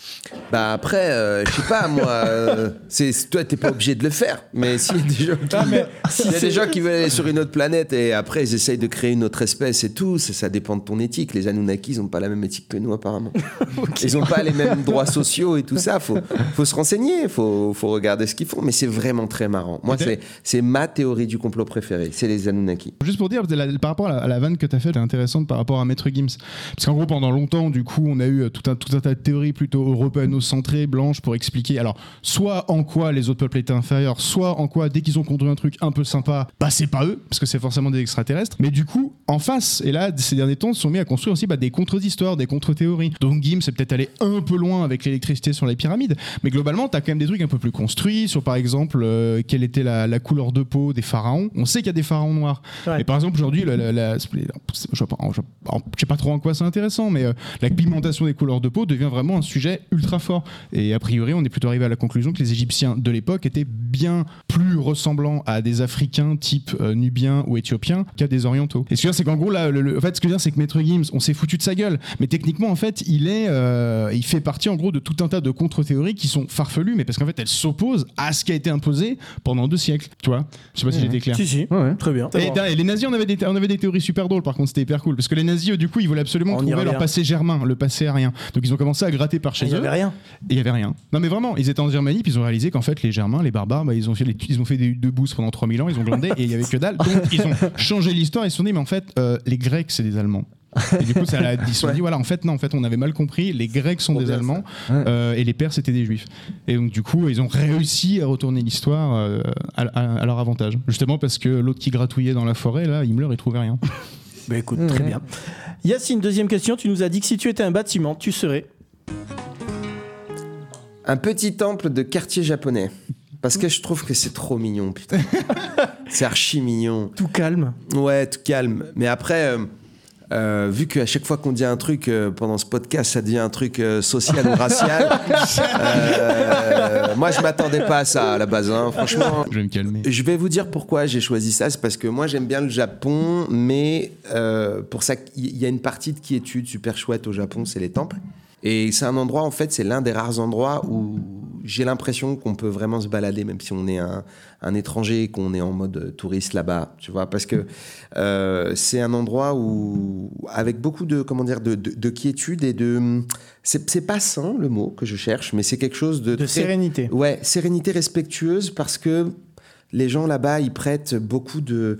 Bah après, euh, je sais pas moi. euh, c'est toi, t'es pas obligé de le faire. Mais s'il y a des gens qui, Ah, mais si y a des gens qui veulent aller sur une autre planète et après ils essayent de créer une autre espèce et tout, ça, ça dépend de ton éthique. Les Anunnaki, ils ont pas la même éthique que nous apparemment. Ils ont pas les mêmes droits sociaux et tout ça. Faut, faut se renseigner, faut, faut regarder ce qu'ils font. Mais c'est vraiment très marrant. Moi, Ok. c'est, c'est ma théorie du complot préférée. C'est les Anunnaki. Juste pour dire, la- par rapport à la, à la vanne que tu as faite, elle est intéressante par rapport à Maître Gims. Parce qu'en gros, pendant longtemps, du coup, on a eu euh, tout un, tout un tas de théories plutôt européano-centrées, blanches, pour expliquer, alors, soit en quoi les autres peuples étaient inférieurs, soit en quoi, dès qu'ils ont construit un truc un peu sympa, bah c'est pas eux, parce que c'est forcément des extraterrestres. Mais du coup, en face, et là, ces derniers temps, ils se sont mis à construire aussi bah, des contre-histoires, des contre-théories. Donc Gims c'est peut-être allé un peu loin avec l'électricité sur les pyramides, mais globalement, tu as quand même des trucs un peu plus construits, sur par exemple, euh, quelle était la, la couleur de peau des pharaons. On sait qu'il y a des pharaons noirs. Ouais. Et par exemple, aujourd'hui, la, la- la- je sais pas, je sais pas trop en quoi c'est intéressant, mais euh, la pigmentation des couleurs de peau devient vraiment un sujet ultra fort. Et a priori, on est plutôt arrivé à la conclusion que les Égyptiens de l'époque étaient bien plus ressemblants à des Africains type euh, nubiens ou éthiopiens qu'à des Orientaux. Et ce que je veux dire, c'est qu'en gros, là, le- le- en fait, ce que je veux dire, c'est que Maître Gims, on s'est foutu de sa gueule, mais techniquement, en fait, il est, euh, il fait partie en gros de tout un tas de contre-théories qui sont farfelues, mais parce qu'en fait, elles s'opposent à ce qui a été imposé pendant deux siècles. Tu vois Je sais pas si j'ai été clair. Si, si. Ouais, ouais. Très bien. Et, et les nazis, on avait, des, on avait des théories super drôles, par contre, c'était hyper cool. Parce que les nazis, du coup, ils voulaient absolument On y trouver leur passé germain, le passé arien. Donc ils ont commencé à gratter par chez Il n'y eux. avait rien. Il y avait rien. Non, mais vraiment, ils étaient en Germanie, puis ils ont réalisé qu'en fait, les Germains, les barbares, bah, ils, ont fait les- ils ont fait des deux boosts pendant 3000 ans, ils ont glandé et il y avait que dalle. Donc ils ont changé l'histoire, ils se sont dit, mais en fait, euh, les Grecs, c'est des Allemands. Et du coup, ça, l'a- ils se sont dit, voilà, en fait, non, en fait, on avait mal compris, les Grecs sont des Allemands Ouais. euh, et les Perses étaient des Juifs. Et donc, du coup, ils ont réussi à retourner l'histoire euh, à, à- à leur avantage. Justement parce que l'autre qui gratouillait dans la forêt, là, Himmler, il trouvait rien. Bah écoute, très bien. Yacine, deuxième question. Tu nous as dit que si tu étais un bâtiment, tu serais. Un petit temple de quartier japonais. Parce que je trouve que c'est trop mignon, putain. c'est archi mignon. Tout calme. Ouais, tout calme. Mais après, euh, euh, vu qu'à chaque fois qu'on dit un truc euh, pendant ce podcast, ça devient un truc euh, social ou racial, euh, moi je m'attendais pas à ça à la base. hein. Franchement, Je vais me calmer. je vais vous dire pourquoi j'ai choisi ça. C'est parce que moi j'aime bien le Japon, mais euh, pour ça, il y a une partie de quiétude super chouette au Japon, c'est les temples. Et c'est un endroit, en fait, c'est l'un des rares endroits où j'ai l'impression qu'on peut vraiment se balader, même si on est un, un étranger et qu'on est en mode euh, touriste là-bas, tu vois, parce que euh, c'est un endroit où, avec beaucoup de, comment dire, de, de, de quiétude et de, c'est c'est pas sain le mot que je cherche, mais c'est quelque chose de, De très- sérénité. Ouais, sérénité respectueuse parce que les gens là-bas, ils prêtent beaucoup de,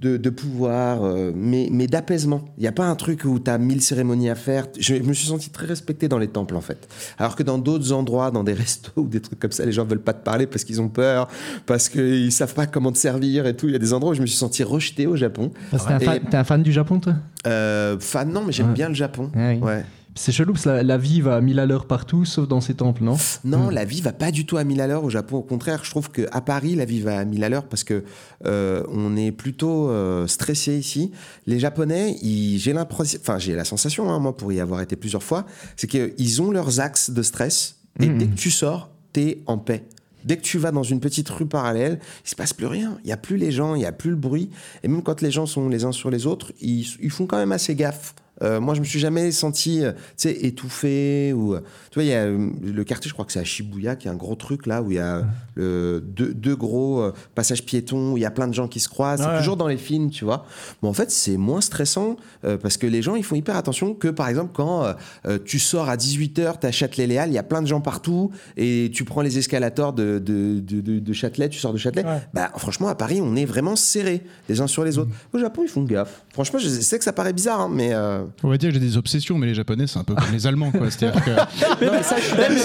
de, de pouvoir, euh, mais, mais d'apaisement. Il n'y a pas un truc où tu as mille cérémonies à faire. Je, me suis senti très respecté dans les temples, en fait. Alors que dans d'autres endroits, dans des restos ou des trucs comme ça, les gens veulent pas te parler parce qu'ils ont peur, parce qu'ils savent pas comment te servir et tout. Il y a des endroits où je me suis senti rejeté au Japon. Parce que T'es un, fan- t'es un fan du Japon, toi? Euh, fan, non, mais j'aime Ouais. bien le Japon. Ah oui. Ouais. C'est chelou parce que la, la vie va à 1000 à l'heure partout, sauf dans ces temples, non? Non, la vie va pas du tout à 1000 à l'heure au Japon. Au contraire, je trouve qu'à Paris, la vie va à 1000 à l'heure parce que euh, on est plutôt euh, stressé ici. Les Japonais, j'ai l'impression, enfin j'ai la sensation, hein, moi pour y avoir été plusieurs fois, c'est qu'ils ont leurs axes de stress et dès que tu sors, t'es en paix. Dès que tu vas dans une petite rue parallèle, il se passe plus rien. Il y a plus les gens, il y a plus le bruit. Et même quand les gens sont les uns sur les autres, ils, ils font quand même assez gaffe. Euh, moi, je me suis jamais senti, euh, tu sais, étouffé ou. euh, Tu vois, il y a le quartier, je crois que c'est à Shibuya, qui est un gros truc là où il y a le, deux, deux gros passages piétons, où il y a plein de gens qui se croisent. Ouais. C'est toujours dans les films, tu vois. Mais en fait, c'est moins stressant euh, parce que les gens, ils font hyper attention que, par exemple, quand euh, tu sors à 18h, tu à Châtelet-Léal, il y a plein de gens partout et tu prends les escalators de, de, de, de- de Châtelet, tu sors de Châtelet. Ouais. Bah, franchement, à Paris, on est vraiment serrés les uns sur les autres. Au Japon, ils font gaffe. Franchement, je sais que ça paraît bizarre, hein, mais. euh, On va dire que j'ai des obsessions, mais les Japonais, c'est un peu comme les Allemands, quoi. C'est-à-dire que mais ça, mais je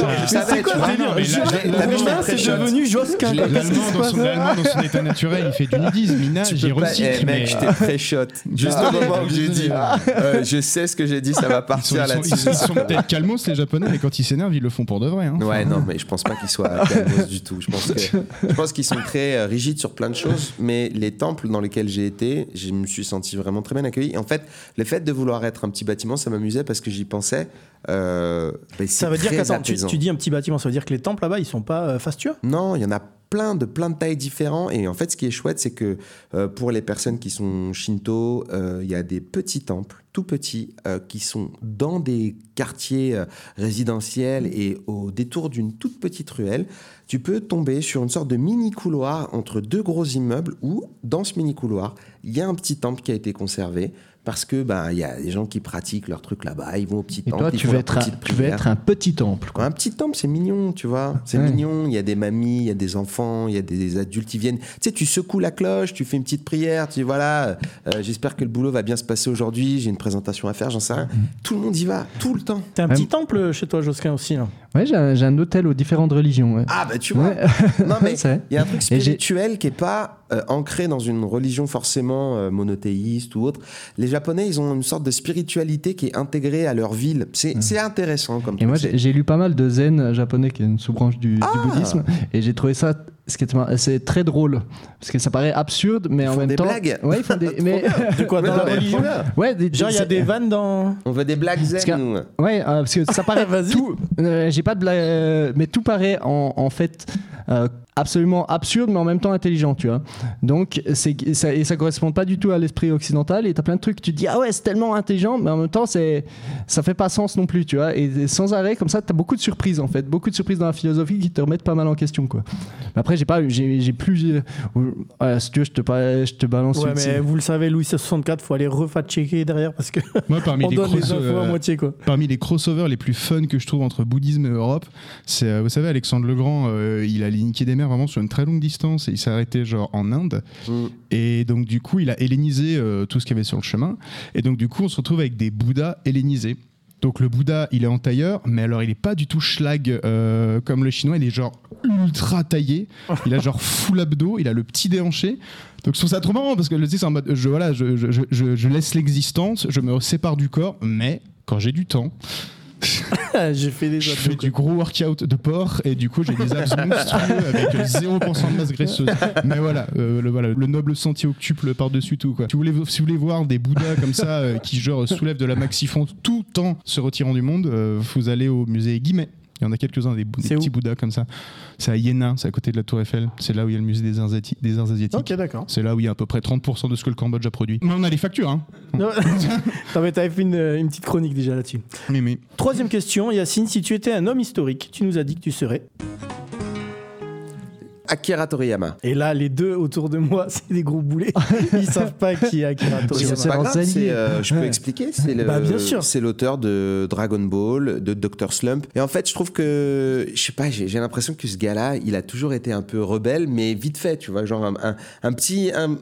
Romain, l'ai c'est devenu Josquin. Quoi. L'allemand, dans son, état naturel, il fait du nudisme, il nage, il recycle. mec, je t'ai pré-shot. Juste au moment où j'ai dit, euh, je sais ce que j'ai dit, ça va partir là-dessus. ils sont peut-être calmos, les Japonais, mais quand ils s'énervent, ils le font pour de vrai. hein. Ouais, non, mais je pense pas qu'ils soient calmos du tout. Je pense qu'ils sont très euh, rigides sur plein de choses, mais les temples dans lesquels j'ai été, je me suis senti vraiment très bien accueilli. En fait, le fait de vouloir être un petit bâtiment, ça m'amusait parce que j'y pensais. Euh, ben, Ça veut dire qu'attends, tu, tu dis un petit bâtiment, ça veut dire que les temples là-bas, ils sont pas euh, fastueux? Non, il y en a plein de plein de tailles différentes et en fait ce qui est chouette c'est que euh, pour les personnes qui sont shinto euh, il y a des petits temples tout petits euh, qui sont dans des quartiers résidentiels et au détour d'une toute petite ruelle. Tu peux tomber sur une sorte de mini couloir entre deux gros immeubles où dans ce mini couloir il y a un petit temple qui a été conservé parce que bah il y a des gens qui pratiquent leur truc là-bas ils vont au petit Et temple toi, ils tu veux, être un, petite tu veux prière. être un petit temple. Quoi. Un petit temple, c'est mignon, tu vois. C'est Ouais. mignon. Il y a des mamies, il y a des enfants, il y a des adultes qui viennent. Tu sais, tu secoues la cloche, tu fais une petite prière, tu dis voilà, euh, j'espère que le boulot va bien se passer aujourd'hui, j'ai une présentation à faire, j'en sais rien. Tout le monde y va, tout le temps. T'as un Ouais. petit temple chez toi, Josquin, aussi. Là? Ouais, j'ai un, j'ai un hôtel aux différentes religions. Ouais. Ah bah tu vois. Ouais. Non mais il y a un truc Et spirituel qui est pas euh, ancré dans une religion forcément euh, monothéiste ou autre. Les Japonais, ils ont une sorte de spiritualité qui est intégrée à leur ville. C'est c'est intéressant comme Et moi, j'ai lu pas mal de zen japonais, qui est une sous-branche du, du Ah bouddhisme, et j'ai trouvé ça ce qui est mar- c'est très drôle parce que ça paraît absurde, mais Ils en font même des temps, blagues. ouais, ils font des, mais De quoi Dans la religion ouais, des, Genre, il y a des vannes dans. On veut des blagues zen. que-. Ouais, euh, parce que ça paraît Vas-y. tout. euh, J'ai pas de blague, euh, mais tout paraît en, en fait euh, absolument absurde, mais en même temps intelligent, tu vois. Donc, c'est ça, et ça correspond pas du tout à l'esprit occidental. Et t'as plein de trucs, tu te dis ah ouais, c'est tellement intelligent, mais en même temps, c'est ça fait pas sens non plus, tu vois. Et, et sans arrêt, comme ça, t'as beaucoup de surprises en fait, beaucoup de surprises dans la philosophie qui te remettent pas mal en question, quoi. Mais après, j'ai pas, j'ai j'ai plus. euh, euh, si tu veux, je te, je te balance. Ouais, mais vous le savez, Louis 64, faut aller refact-checker derrière parce que Moi, parmi on les, donne les infos à euh, moitié quoi. parmi les crossovers les plus fun que je trouve entre bouddhisme et Europe, c'est, euh, vous savez, Alexandre Legrand, euh, il a niqué des mers vraiment sur une très longue distance et il s'est arrêté genre en Inde. Mm. Et donc, du coup, il a hellénisé euh, tout ce qu'il y avait sur le chemin. Et donc, du coup, on se retrouve avec des Bouddhas hellénisés. Donc le Bouddha, il est en tailleur, mais alors il est pas du tout schlag euh, comme le chinois, il est genre ultra taillé. Il a genre full abdos, il a le petit déhanché. Donc je trouve ça trop marrant parce que le c'est en mode, je, voilà, je, je, je- je laisse l'existence, je me sépare du corps, mais quand j'ai du temps, J'ai fait des je fais du gros workout de porc et du coup j'ai des abs monstrueux avec 0% de masse graisseuse. Mais voilà, euh, le, voilà, le noble sentier octuple par-dessus tout. Quoi. Si, vous voulez, si vous voulez voir des bouddhas comme ça euh, qui genre soulèvent de la maxifond tout en se retirant du monde, euh, vous allez au musée Guimet. Il y en a quelques-uns, des, petits bouddhas comme ça. C'est à Iéna, c'est à côté de la Tour Eiffel. C'est là où il y a le musée des arts, asiati- des arts asiatiques. Ok, d'accord. C'est là où il y a à peu près 30% de ce que le Cambodge a produit. Mais on a les factures, hein. Non, non, mais t'avais fait une, une petite chronique déjà là-dessus. Mais, mais. Troisième question, Yacine, si tu étais un homme historique, tu nous as dit que tu serais. Akira Toriyama. Et là, les deux autour de moi, c'est des gros boulets. Ils savent pas qui est Akira Toriyama. C'est pas grave, euh, je peux Ouais. expliquer. C'est le, Bah, bien sûr. C'est l'auteur de Dragon Ball, de Dr Slump. Et en fait, je trouve que, je sais pas, j'ai j'ai l'impression que ce gars-là, il a toujours été un peu rebelle, mais vite fait, tu vois, genre un, un- un petit. Un,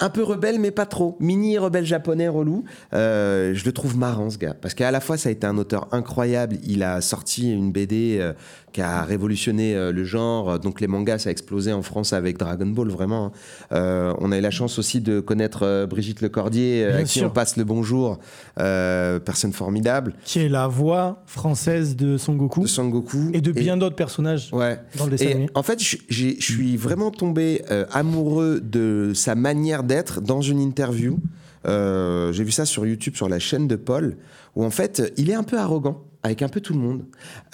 un peu rebelle, mais pas trop. Mini rebelle japonais relou. Euh, je le trouve marrant, ce gars. Parce qu'à la fois, ça a été un auteur incroyable. Il a sorti une BD euh, qui a révolutionné euh, le genre. Donc, les mangas, ça a explosé en France avec Dragon Ball, vraiment. hein. Euh, on a eu la chance aussi de connaître euh, Brigitte Lecordier, euh, à qui on passe le bonjour. Euh, personne formidable. Qui est la voix française de Son Goku De Sangoku. et de bien d'autres personnages Ouais. dans le dessin Et animé. en fait, je suis vraiment tombé amoureux de sa manière d'être dans une interview. Euh, J'ai vu ça sur YouTube, sur la chaîne de Paul, où en fait, il est un peu arrogant avec un peu tout le monde.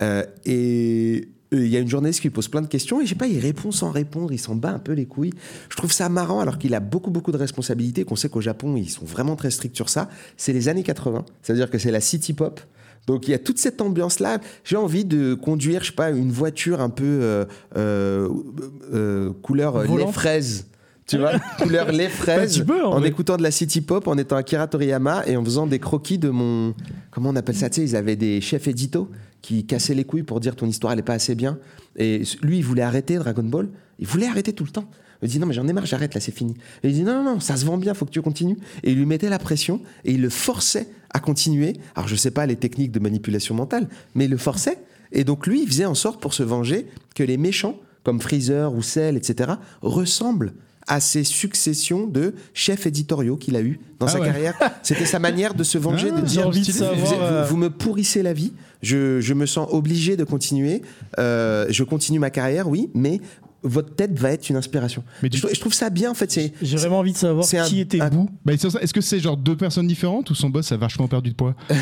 Euh, et euh, il y a une journaliste qui lui pose plein de questions et je sais pas, il répond sans répondre, il s'en bat un peu les couilles. Je trouve ça marrant alors qu'il a beaucoup beaucoup de responsabilités, qu'on sait qu'au Japon ils sont vraiment très stricts sur ça. C'est les années 80, c'est-à-dire que c'est la city pop. Donc il y a toute cette ambiance-là. J'ai envie de conduire, je sais pas, une voiture un peu euh, euh, euh, couleur euh, lait Volante. fraise. Tu vois, couleur lait fraise, Bah, peux, en en, écoutant de la city pop, en étant Akira Toriyama et en faisant des croquis de mon. Comment on appelle ça Tu sais, ils avaient des chefs édito qui cassaient les couilles pour dire ton histoire elle est pas assez bien. Et lui, il voulait arrêter Dragon Ball. Il voulait arrêter tout le temps. Il dit non mais j'en ai marre, j'arrête là, c'est fini. Et il dit non non non, ça se vend bien, faut que tu continues. Et il lui mettait la pression et il le forçait à continuer. Alors je sais pas les techniques de manipulation mentale, mais il le forçait. Et donc lui, il faisait en sorte pour se venger que les méchants comme Freezer ou Cell, etc., ressemblent à ces successions de chefs éditoriaux qu'il a eu dans Ah sa ouais. carrière. C'était sa manière de se venger, Ah, de dire envie de stylé. savoir. vous, euh, vous- vous me pourrissez la vie. Je, je me sens obligé de continuer. Euh, je continue ma carrière, oui, mais votre tête va être une inspiration. Mais je, trouve- je trouve ça bien, en fait. J'ai vraiment envie de savoir un- qui était un- Bou. Bah. Est-ce que c'est genre deux personnes différentes ou son boss a vachement perdu de poids?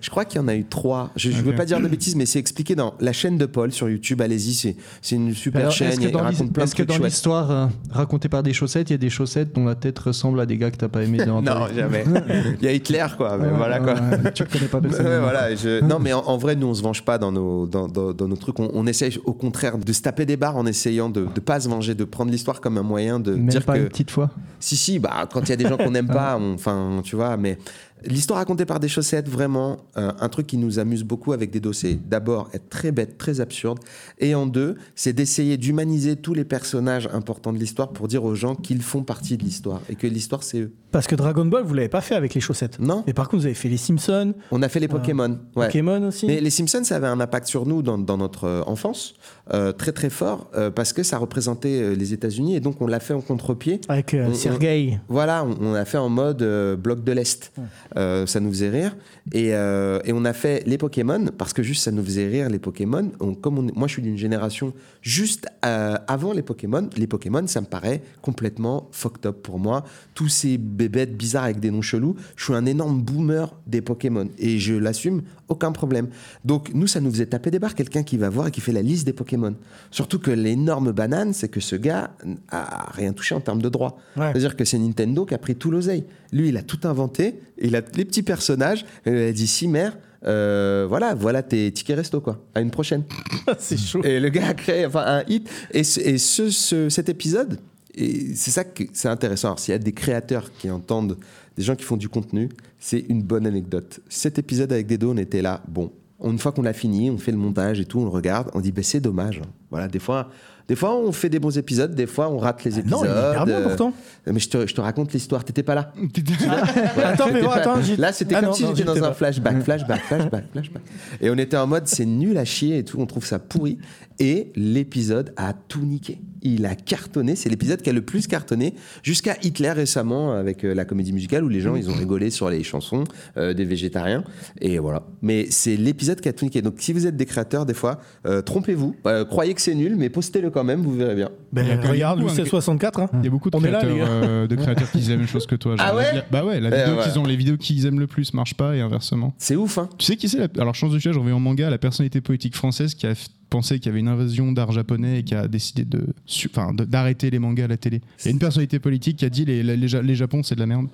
Je crois qu'il y en a eu trois. Je ne veux pas dire de bêtises, mais c'est expliqué dans la chaîne de Paul sur YouTube. Allez-y, c'est, une super Alors, chaîne. Est-ce que il dans raconte l'his- plein de est-ce que dans l'histoire euh, racontée par des chaussettes, il y a des chaussettes dont la tête ressemble à des gars que t'as pas aimé dans Non, jamais. Il y a Hitler, quoi. Mais Ouais, voilà, quoi. ouais, ouais, tu le connais pas Ouais, voilà, je- Non, mais en, en vrai, nous, on se venge pas dans nos, dans, dans- dans nos trucs. On, on essaye, au contraire, de se taper des barres en essayant de ne pas se venger, de prendre l'histoire comme un moyen de Même dire pas que. une petite fois. Si, si, bah, quand il y a des gens qu'on n'aime pas, enfin, tu vois, mais l'histoire racontée par des chaussettes, vraiment, euh, un truc qui nous amuse beaucoup avec des dossiers. D'abord, être très bête, très absurde. Et en deux, c'est d'essayer d'humaniser tous les personnages importants de l'histoire pour dire aux gens qu'ils font partie de l'histoire et que l'histoire, c'est eux. Parce que Dragon Ball, vous l'avez pas fait avec les chaussettes. Non, Mais par contre, vous avez fait les Simpsons, on a fait les Pokémon. Ouais. Pokémon aussi. Mais les Simpsons, ça avait un impact sur nous dans, dans notre euh, enfance, euh, très très fort, euh, parce que ça représentait euh, les États-Unis et donc on l'a fait en contre-pied. Avec euh, on- Sergei. Voilà, on, on a fait en mode euh, bloc de l'Est. Euh, ça nous faisait rire. Et, euh, et on a fait les Pokémon, parce que juste ça nous faisait rire, les Pokémon. On- comme moi, je suis d'une génération juste euh, avant les Pokémon. Les Pokémon, ça me paraît complètement fucked up pour moi. Tous ces bébêtes bizarres avec des noms chelous. Je suis un énorme boomer des Pokémon. Et je l'assume, aucun problème. Donc, nous, ça nous faisait taper des barres. Quelqu'un qui va voir et qui fait la liste des Pokémon. Surtout que l'énorme banane, c'est que ce gars a rien touché en termes de droit. Ouais. C'est-à-dire que c'est Nintendo qui a pris tout l'oseille. Lui, il a tout inventé, il a les petits personnages, et il a dit si mère, euh, voilà, voilà tes tickets resto quoi. À une prochaine. c'est chaud. Et le gars a créé enfin un hit. Et, ce- et ce, ce- cet épisode, c'est ça que c'est intéressant. Alors, s'il y a des créateurs qui entendent, des gens qui font du contenu, c'est une bonne anecdote. Cet épisode avec Dedo, on était là. Bon, une fois qu'on l'a fini, on fait le montage et tout, on le regarde, on dit bah, c'est dommage. Voilà, des fois, Des fois, on fait des bons épisodes, des fois, on rate les épisodes. Non, il est hyper bien euh, pourtant. Mais je te, je te raconte l'histoire, t'étais pas là. Attends, mais pas- attends. Là, c'était Ah comme non, si j'étais dans un flashback, flashback, flashback, flashback. Et on était en mode, c'est nul à chier et tout, on trouve ça pourri. Et l'épisode a tout niqué. Il a cartonné, c'est l'épisode qui a le plus cartonné jusqu'à Hitler récemment avec euh, la comédie musicale où les gens, ils ont rigolé sur les chansons euh, des végétariens. Et voilà. Mais c'est l'épisode qui a tout niqué. Donc si vous êtes des créateurs, des fois, euh, trompez-vous, Euh, croyez que c'est nul, mais postez-le quand même, vous verrez bien. Ben, Il y a quand même regarde, Louis hein, 64. Hein. Il y a beaucoup de On là, créateurs, les euh, de créateurs qui disent la même chose que toi. genre, Ah ouais Bah ouais, la Eh vidéo ouais. qu'ils ont, les vidéos qu'ils aiment le plus marchent pas et inversement. C'est ouf, hein Tu sais qui c'est la... Alors, chance de chien, je reviens en manga, la personnalité politique française qui a pensé qu'il y avait une invasion d'art japonais et qui a décidé de, su- enfin, de- d'arrêter les mangas à la télé. Il y a une personnalité politique qui a dit les, les, les, les Japon, c'est de la merde.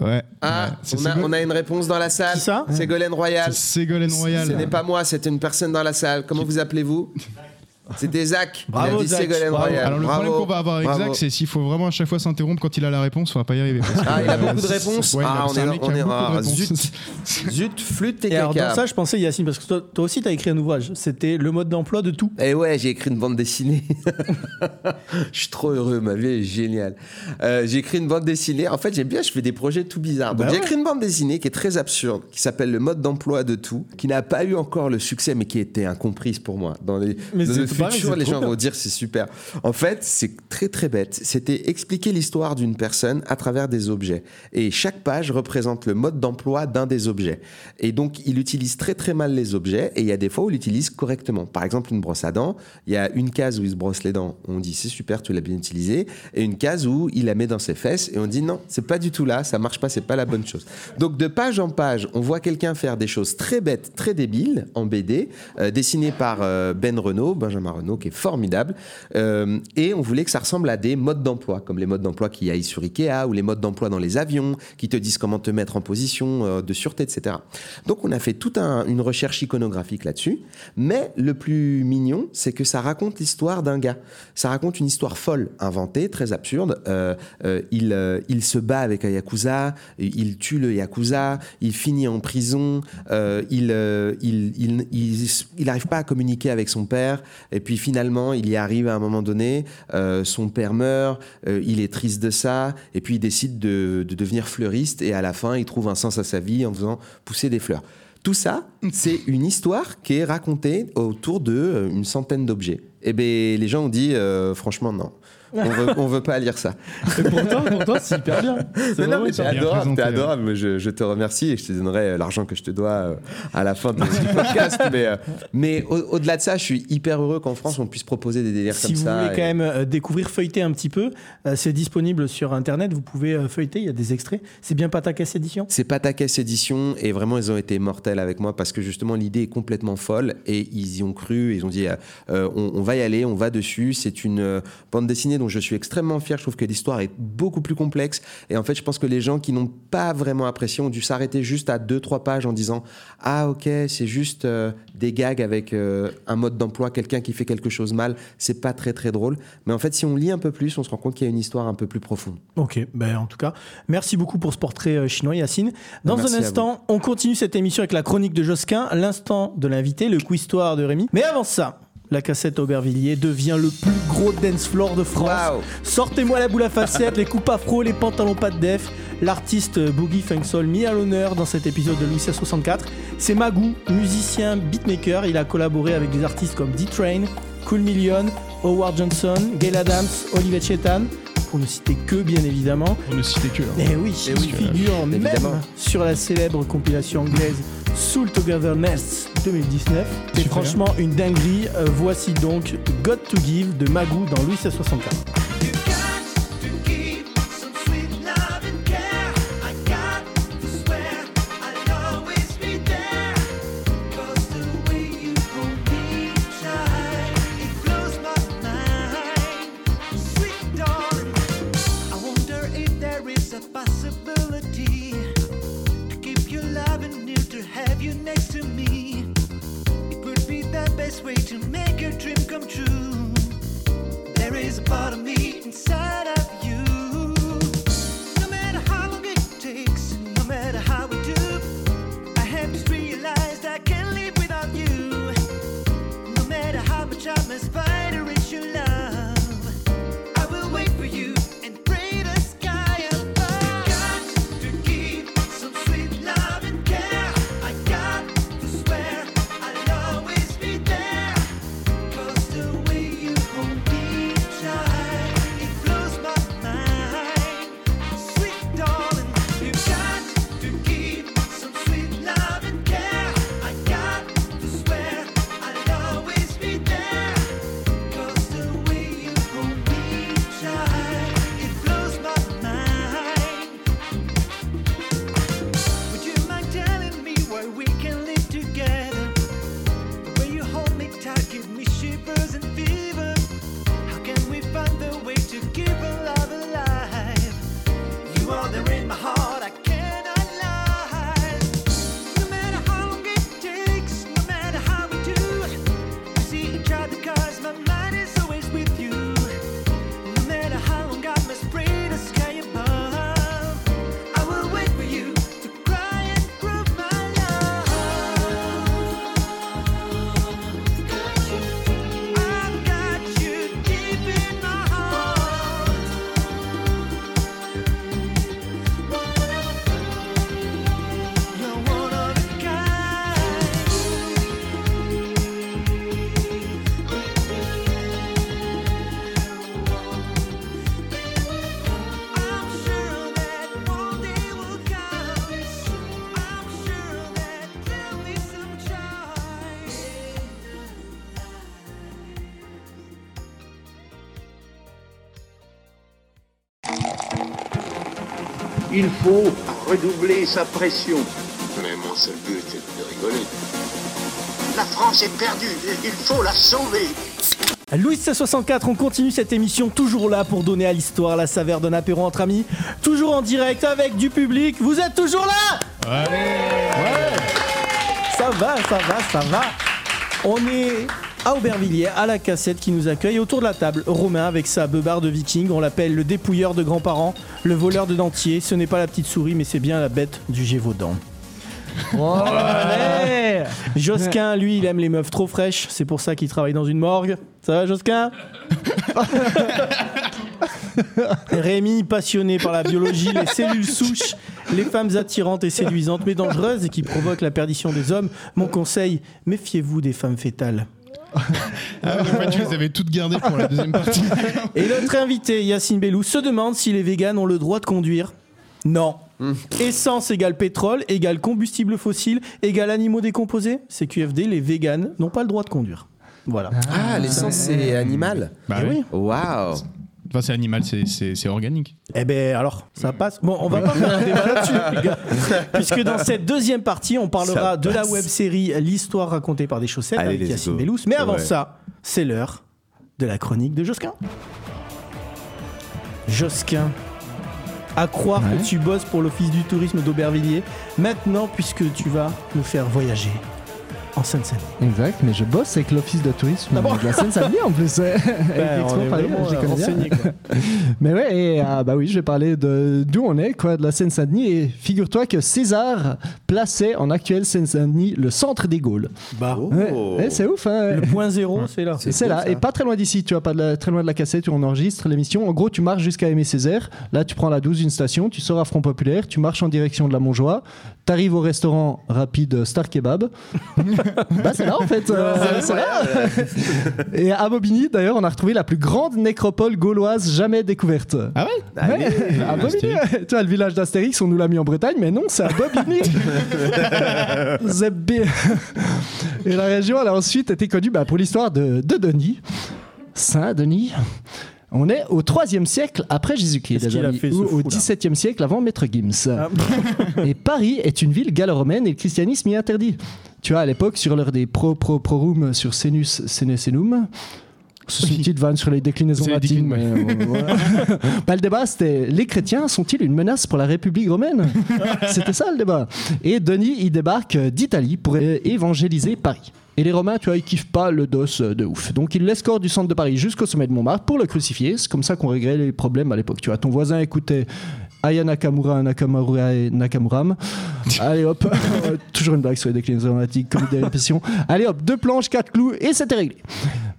Ouais. Ah, Ouais. C'est on, a, Ségol- on a une réponse dans la salle. Qui ça? Ségolène Royal. c'est Ségolène Royal. Ce n'est pas moi, c'est une personne dans la salle. Comment vous appelez-vous? C'était Zach. Bravo, il a dit Zach. Ségolène. Royal. Alors le Bravo. problème qu'on va avoir avec Bravo. Zach, c'est s'il faut vraiment à chaque fois s'interrompre quand il a la réponse, on va pas y arriver. parce que, Ah, il a euh, beaucoup de c'est- réponses ouais, il a- Ah, on c'est un est- mec qui on a est- beaucoup de ah, réponses. zut. Zut, flûte et Et alors, caca. dans ça, je pensais, Yacine, parce que toi, toi aussi, tu as écrit un ouvrage. C'était le mode d'emploi de tout. Et ouais, j'ai écrit une bande dessinée. je suis trop heureux, ma vie est géniale. Euh, j'ai écrit une bande dessinée. En fait, j'aime bien, je fais des projets tout bizarres. Donc, Bah j'ai ouais. écrit une bande dessinée qui est très absurde, qui s'appelle Le mode d'emploi de tout, qui n'a pas eu encore le succès, mais qui était incomprise pour moi. Dans, les, Mais dans c'est le futur, c'est les gens bien. vont dire c'est super. En fait, c'est très très bête. C'était expliquer l'histoire d'une personne à travers des objets. Et chaque page représente le mode d'emploi d'un des objets. Et donc, il utilise très très mal les objets et il y a des fois où il l'utilise correctement. Par exemple, une brosse à dents, il y a une case où il se brosse les dents, on dit c'est super, tu l'as bien utilisé, et une case où il la met dans ses fesses et on dit non, c'est pas du tout là, ça marche pas, c'est pas la bonne chose. Donc, de page en page, on voit quelqu'un faire des choses très bêtes, très débiles en BD, euh, dessinées par euh, Ben Renault, Benjamin Renault, qui est formidable. Euh, et on voulait que ça ressemble à des modes d'emploi, comme les modes d'emploi qui aillent sur Ikea ou les modes d'emploi dans les avions, qui te disent comment te mettre en position euh, de sûreté, etc. Donc on a fait toute un- une recherche iconographique là-dessus. Mais le plus mignon, c'est que ça raconte l'histoire d'un gars. Ça raconte une histoire folle, inventée, très absurde. Euh, il, il se bat avec un yakuza, il tue le yakuza, il finit en prison, il, il, il, il, il arrive pas à communiquer avec son père, et puis finalement il y arrive à un moment donné, euh, son père meurt, euh, il est triste de ça, et puis il décide de, de devenir fleuriste, et à la fin il trouve un sens à sa vie en faisant pousser des fleurs. Tout ça, c'est une histoire qui est racontée autour de euh, centaine d'objets. Et ben les gens ont dit euh, franchement non. On veut, on veut pas lire ça. Et pourtant, pourtant c'est hyper bien. C'est Mais non, t'es adorable, présenté, t'es ouais. adorable. mais Je, je te remercie et je te donnerai euh, l'argent que je te dois euh, à la fin de- du podcast. mais euh, au- au-delà de ça, je suis hyper heureux qu'en France on puisse proposer des délires Si comme vous ça. voulez et- quand même découvrir, feuilleter un petit peu, c'est disponible sur internet. Vous pouvez feuilleter, il y a des extraits. C'est bien Patakès Édition? C'est Patakès Édition et vraiment ils ont été mortels avec moi parce que justement l'idée est complètement folle et ils y ont cru. Ils ont dit euh, on, on va y aller, on va dessus. C'est une bande dessinée dont je suis extrêmement fier. Je trouve que l'histoire est beaucoup plus complexe et en fait je pense que les gens qui n'ont pas vraiment apprécié ont dû s'arrêter juste à deux trois pages en disant ah ok c'est juste euh, des gags avec euh, un mode d'emploi, quelqu'un qui fait quelque chose mal. C'est pas très très drôle. Mais en fait si on lit un peu plus, on se rend compte qu'il y a une histoire un peu plus profonde. Ok, ben en tout cas, merci beaucoup pour ce portrait euh, chinois, Yacine. Dans Merci un instant, on continue cette émission avec la chronique de Josquin, l'instant de l'invité, le quiz-histoire de Rémi. Mais avant ça, la cassette Aubervilliers devient le plus gros dance floor de France. Sortez-moi la boule à facettes, les coupes afro, les pantalons pas de def. L'artiste Boogie Funk Soul mis à l'honneur dans cet épisode de Louis 64. C'est Magou, musicien, beatmaker. Il a collaboré avec des artistes comme D-Train, Cool Million, Howard Johnson, Gail Adams, Olivier Chetan, pour ne citer que bien évidemment. Pour ne citer que. hein. Et oui, Eh il oui, figure même évidemment. sur la célèbre compilation anglaise Soul Togetherness 2019. C'est franchement une dinguerie. Euh, voici donc Got to Give de Magou dans Louis 64. Your dream come true. There is a part of me inside of you. Il faut redoubler sa pression. Mais mon seul but est de rigoler. La France est perdue. Il faut la sauver. Louis C64, on continue cette émission toujours là pour donner à l'histoire la saveur d'un apéro entre amis, toujours en direct avec du public. Vous êtes toujours là Ouais. Ça va, ça va, ça va. On est à Aubervilliers, à la cassette qui nous accueille. Autour de la table, Romain avec sa beubarde de viking. On l'appelle le dépouilleur de grands-parents, le voleur de dentiers. Ce n'est pas la petite souris, mais c'est bien la bête du Gévaudan. Ouais. Josquin, lui, il aime les meufs trop fraîches. C'est pour ça qu'il travaille dans une morgue. Ça va, Josquin Rémi, passionné par la biologie, les cellules souches, les femmes attirantes et séduisantes, mais dangereuses et qui provoquent la perdition des hommes. Mon conseil, méfiez-vous des femmes fétales. Ah, en fait, tu les avais toutes gardées pour la deuxième partie. Et notre invité, Yacine Bellou, se demande si les véganes ont le droit de conduire? Non. Essence égale pétrole égale combustible fossile égale animaux décomposés? C'est QFD, les véganes n'ont pas le droit de conduire. Voilà. Ah, l'essence, c'est animal. Bah oui. oui. Waouh. Enfin, c'est animal, c'est- organique. Eh ben alors, ça passe. Bon, on va pas faire un débat là-dessus, les gars. Puisque dans cette deuxième partie, on parlera de la web série L'histoire racontée par des chaussettes Allez, avec Yacine. Bellous. Mais avant Ouais. ça, c'est l'heure de la chronique de Josquin. Josquin, à croire Ouais. que tu bosses pour l'Office du tourisme d'Aubervilliers, maintenant, puisque tu vas nous faire voyager en Seine-Saint-Denis. Exact, mais je bosse avec l'office de tourisme bon de la Seine-Saint-Denis en plus. Ben, on est je euh, quoi. Mais ouais, et, euh, bah oui, je vais parler de d'où on est, quoi, de la Seine-Saint-Denis. Et figure-toi que César plaçait en actuel Seine-Saint-Denis le centre des Gaules. Bah, Ouais, ouais, c'est ouf, hein. le point zéro, c'est là. C'est là, ça. et pas très loin d'ici, tu vois, pas de la- très loin de la cassette où on enregistre l'émission. En gros, tu marches jusqu'à Aimé Césaire, là tu prends la 12 une station, tu sors à Front Populaire, tu marches en direction de la Montjoie, t'arrives au restaurant rapide Star Kebab. bah c'est là en fait, euh, c'est là. et à Bobigny d'ailleurs, on a retrouvé la plus grande nécropole gauloise jamais découverte. Ah ouais Ouais, à Bobigny, tu vois, le village d'Astérix, on nous l'a mis en Bretagne, mais non, c'est à Bobigny. Et la région, elle a ensuite été connue bah, pour l'histoire de, de Denis. Saint-Denis. On est au 3e siècle après Jésus-Christ, ou au fou, là 17e siècle avant Maître Gims. Ah. Et Paris est une ville gallo-romaine et le christianisme y est interdit. Tu vois, à l'époque, sur l'heure des pro pro prorum sur Senus Senesenum, c'est une petite vanne sur les déclinaisons latines. mais, euh, voilà. Bah, le débat, c'était les chrétiens sont-ils une menace pour la République romaine? C'était ça le débat. Et Denis, il débarque d'Italie pour évangéliser Paris. Et les Romains, tu vois, ils kiffent pas le dos de ouf. Donc ils l'escortent du centre de Paris jusqu'au sommet de Montmartre pour le crucifier. C'est comme ça qu'on réglait les problèmes à l'époque. Tu vois, ton voisin écoutait Aya Nakamura, Nakamura et Nakamuram. Allez hop, toujours une blague sur les déclinaisons latines, comme des répétitions. Allez hop, deux planches, quatre clous et c'était réglé.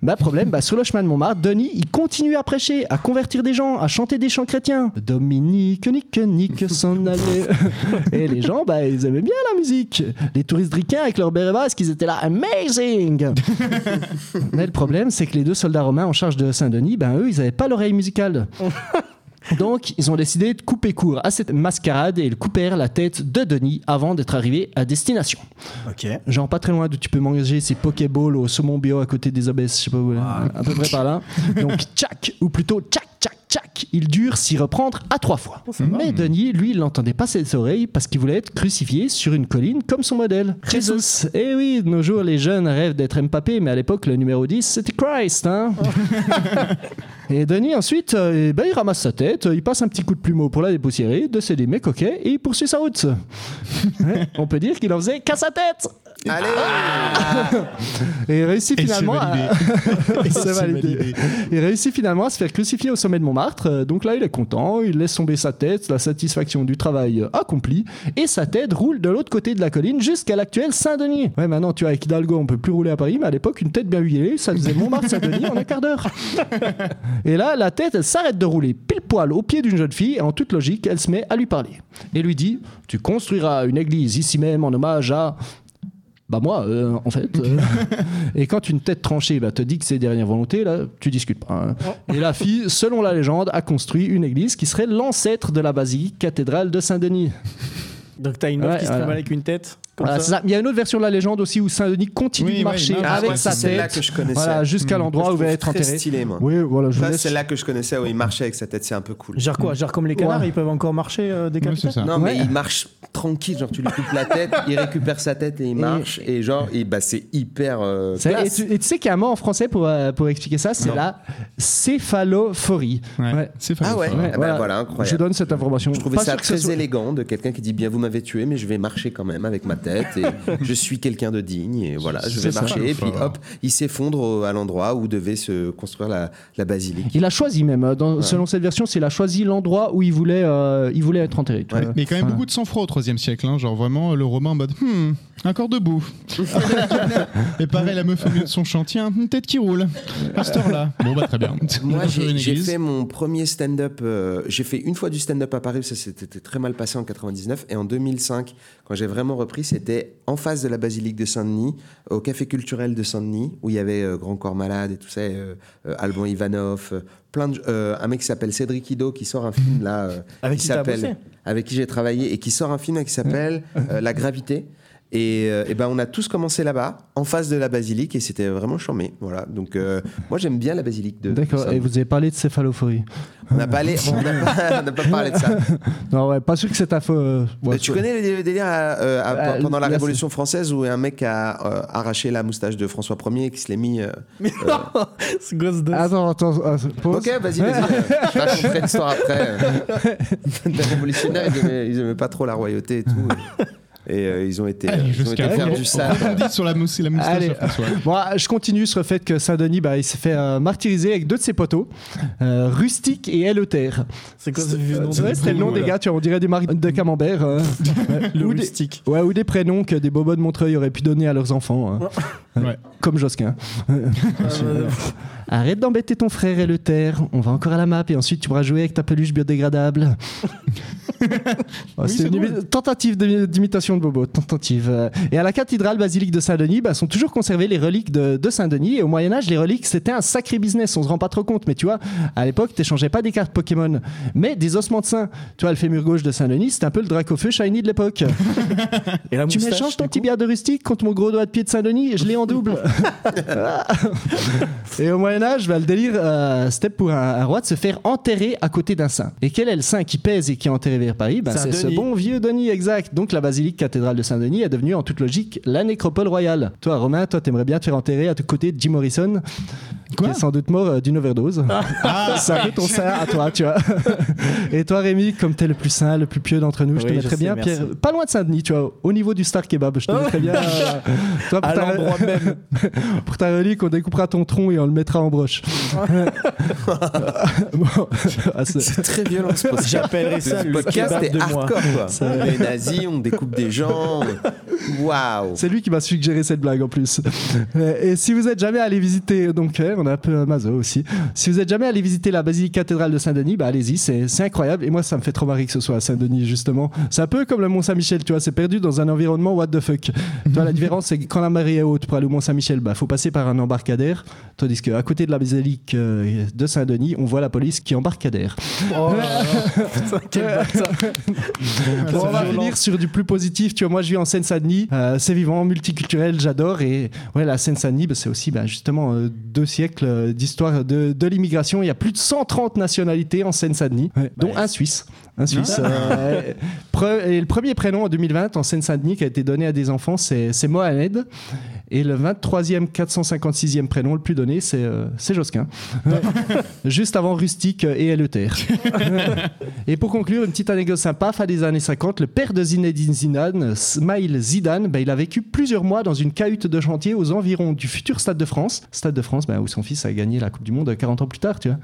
Bah problème, bah, sur le chemin de Montmartre, Denis, il continue à prêcher, à convertir des gens, à chanter des chants chrétiens. Dominique, nique, nique, s'en allait. Et les gens, bah, ils aimaient bien la musique. Les touristes ricains avec leur béret basque, ils étaient là, amazing Mais le problème, c'est que les deux soldats romains en charge de Saint-Denis, ben eux, ils n'avaient pas l'oreille musicale. Donc, ils ont décidé de couper court à cette mascarade et ils coupèrent la tête de Denis avant d'être arrivés à destination. Ok. Genre pas très loin d'où tu peux manger ces Pokéballs au saumon bio à côté des abeilles, je sais pas où, là, à peu près par là. Donc tchac, ou plutôt tchac, tchac, tchac, il dure s'y reprendre à trois fois. Mais Denis, lui, il n'entendait pas ses oreilles parce qu'il voulait être crucifié sur une colline comme son modèle, Jesus. Et oui, de nos jours, les jeunes rêvent d'être Mbappé, mais à l'époque, le numéro 10, c'était Christ. Hein et Denis, ensuite, euh, eh ben, il ramasse sa tête, il passe un petit coup de plumeau pour la dépoussiérer, de ses coquets, et il poursuit sa route. Ouais, on peut dire qu'il en faisait qu'à sa tête. Allez Et il réussit Et c'est finalement à... validé. C'est. Il réussit finalement à se faire crucifier au sommet de Montmartre. Euh, Donc là, il est content, il laisse tomber sa tête, la satisfaction du travail euh, accompli, et sa tête roule de l'autre côté de la colline jusqu'à l'actuel Saint-Denis. Ouais, maintenant, tu vois, avec Hidalgo, on peut plus rouler à Paris, mais à l'époque, une tête bien huilée, ça faisait Montmartre-Saint-Denis en un quart d'heure. Et là, la tête, elle s'arrête de rouler pile poil au pied d'une jeune fille, et en toute logique, elle se met à lui parler. Et lui dit Tu construiras une église ici même en hommage à. Bah moi, euh, en fait. euh. et quand une tête tranchée bah, te dit que c'est dernière volonté, là, tu discutes pas. hein. Et la fille, selon la légende, a construit une église qui serait l'ancêtre de la basilique cathédrale de Saint-Denis. Donc t'as une meuf Ouais, qui se voilà. avec une tête Voilà, ça. c'est ça. Il y a une autre version de la légende aussi où Saint-Denis continue Oui, de marcher avec sa c'est celle-là tête que je connaissais. voilà, jusqu'à Hmm. l'endroit où il va être enterré. stylé, moi. Oui, voilà, je c'est là que je connaissais où il marchait avec sa tête, c'est un peu cool. Genre quoi Genre comme les canards, Ouais. ils peuvent encore marcher euh, c'est ça. Non, Ouais. mais il marche tranquille, genre tu lui coupes la tête, il récupère sa tête et il marche, et genre, et bah, c'est hyper. euh, C'est- Et classe. tu, et tu sais qu'il y a un mot en français pour, euh, pour expliquer ça, c'est la céphalophorie. Ouais. C'est Ah ouais. Ah bah voilà, incroyable. Je donne cette information. Je trouvais ça très élégant de quelqu'un qui dit bien vous m'avez tué mais je vais marcher quand même avec ma tête et je suis quelqu'un de digne et voilà je vais ça. marcher et puis hop il s'effondre à l'endroit où devait se construire la, la basilique. Il a choisi même, euh, selon cette version, c'est il a choisi l'endroit où il voulait, euh, il voulait être enterré. Ouais. Mais quand même Voilà. beaucoup de sang-froid au 3 siècle, hein, genre vraiment le romain en mode hmm, encore debout. Et pareil, la meuf au milieu de son chantier, une tête qui roule. À cette heure-là. Bon bah très bien. Moi j'ai une j'ai église. fait mon premier stand-up, euh, j'ai fait une fois du stand-up à Paris, ça s'était très mal passé en 99 et en 2005 quand j'ai vraiment repris c'était en face de la basilique de Saint-Denis au café culturel de Saint-Denis où il y avait euh, Grand Corps Malade et tout ça, euh, euh, Alban Ivanov, euh, plein de, euh, un mec qui s'appelle Cédric Ido qui sort un film là euh, Avec qui bossé s'appelle avec qui j'ai travaillé et qui sort un film qui s'appelle euh, La Gravité. Et, euh, eh ben on a tous commencé là-bas, en face de la basilique, et c'était vraiment charmé. Voilà. Donc euh, moi j'aime bien la basilique de. D'accord, et vous avez parlé de céphalophorie. On n'a pas, allé- on n'a pas, pas parlé de ça. Non, ouais, pas sûr que c'est ta faute. euh, ouais, tu connais le délire à- euh, à- Euh, pendant la Révolution française où un mec a euh, arraché la moustache de François Ier et qui se l'est mis. euh, Mais non C'est gosse de. Attends, attends, euh, pause. Ok, vas-y, vas-y. euh, Je l'histoire après. Les révolutionnaires, ils aimaient, ils aimaient pas trop la royauté et tout. Et, et, euh, ils ont été, Allez, ils ont été jusqu'à faire on- du sale. on rebondit sur la, mousse, la moustache Allez. Bon, euh, je continue sur le fait que Saint-Denis, bah, il s'est fait euh, martyriser avec deux de ses poteaux, euh, Rustique et Eleuthère. C'est quoi ce vieux nom C'est vrai, c'était le nom des gars, tu vois, on dirait des marques de camembert. euh, Le ou, des, rustique. ouais, ou des prénoms que des bobos de Montreuil auraient pu donner à leurs enfants. hein. Ouais. Comme Josquin. Euh, Arrête d'embêter ton frère Eleuthère, on va encore à la map et ensuite tu pourras jouer avec ta peluche biodégradable. C'est une tentative d'imitation de Bobo, tentative. Et à la cathédrale basilique de Saint-Denis, bah, sont toujours conservées les reliques de, de Saint-Denis. Et au Moyen-Âge, les reliques, c'était un sacré business, on se rend pas trop compte. Mais tu vois, à l'époque, t'échangeais pas des cartes Pokémon, mais des ossements de saint. Tu vois, le fémur gauche de Saint-Denis, c'était un peu le Dracofeu shiny de l'époque. Et la tu m'échanges ton bière de rustique contre mon gros doigt de pied de Saint-Denis, je l'ai en double. Et au Moyen-Âge, bah, le délire, euh, c'était pour un, un roi de se faire enterrer à côté d'un saint. Et quel est le saint qui pèse et qui est enterré Paris bah, C'est ce bon vieux Denis, exact. Donc la basilique cathédrale de Saint-Denis est devenue en toute logique la nécropole royale. Toi, Romain, toi, t'aimerais bien te faire enterrer à côté de Jim Morrison, Quoi qui est sans doute mort euh, d'une overdose. Ah, C'est un peu ton saint à toi, tu vois. Et toi, Rémi, comme t'es le plus saint, le plus pieux d'entre nous, je te Oui, je mettrais sais, bien. Pierre, pas loin de Saint-Denis, tu vois, au niveau du Star Kebab, je te mettrais bien. euh, toi, pour À ta- même. pour ta relique, on découpera ton tronc et on le mettra en broche. Bon, ah, c'est- C'est très violent ce podcast. J'appellerais ça Ce le podcast est de hardcore quoi. Les nazis, on découpe des gens. Waouh. C'est lui qui m'a suggéré cette blague en plus. Et si vous êtes jamais allé visiter, donc euh, on a un peu mazo aussi. Si vous êtes jamais allé visiter la basilique cathédrale de Saint-Denis, bah allez-y, c'est incroyable. Et moi, ça me fait trop marrer que ce soit à Saint-Denis justement. C'est un peu comme le Mont Saint-Michel, tu vois, c'est perdu dans un environnement what the fuck. tu vois, la différence c'est que quand la marée est haute pour aller au Mont Saint-Michel, bah faut passer par un embarcadère, tandis qu'à côté de la basilique euh, de Saint-Denis, on voit la police qui embarcadère. Oh. Putain, quel. Bon, on va violent. finir sur du plus positif. Tu vois, moi, je vis en Seine-Saint-Denis. Euh, c'est vivant, multiculturel, j'adore. Et ouais, la Seine-Saint-Denis, bah, c'est aussi bah, justement euh, deux siècles d'histoire de, de l'immigration. Il y a plus de 130 nationalités en Seine-Saint-Denis, ouais, dont un Suisse. Un Suisse. euh, et le premier prénom en 2020 en Seine-Saint-Denis qui a été donné à des enfants, c'est Mohamed. Et le 23e, 456e prénom le plus donné, c'est euh, Josquin. Juste avant Rustique et Eleuthère. Et pour conclure, une petite anecdote sympa, fin des années 50, le père de Zinedine Zidane, Smail Zidane, ben, il a vécu plusieurs mois dans une cahute de chantier aux environs du futur Stade de France. Stade de France, ben, où son fils a gagné la Coupe du Monde 40 ans plus tard, tu vois.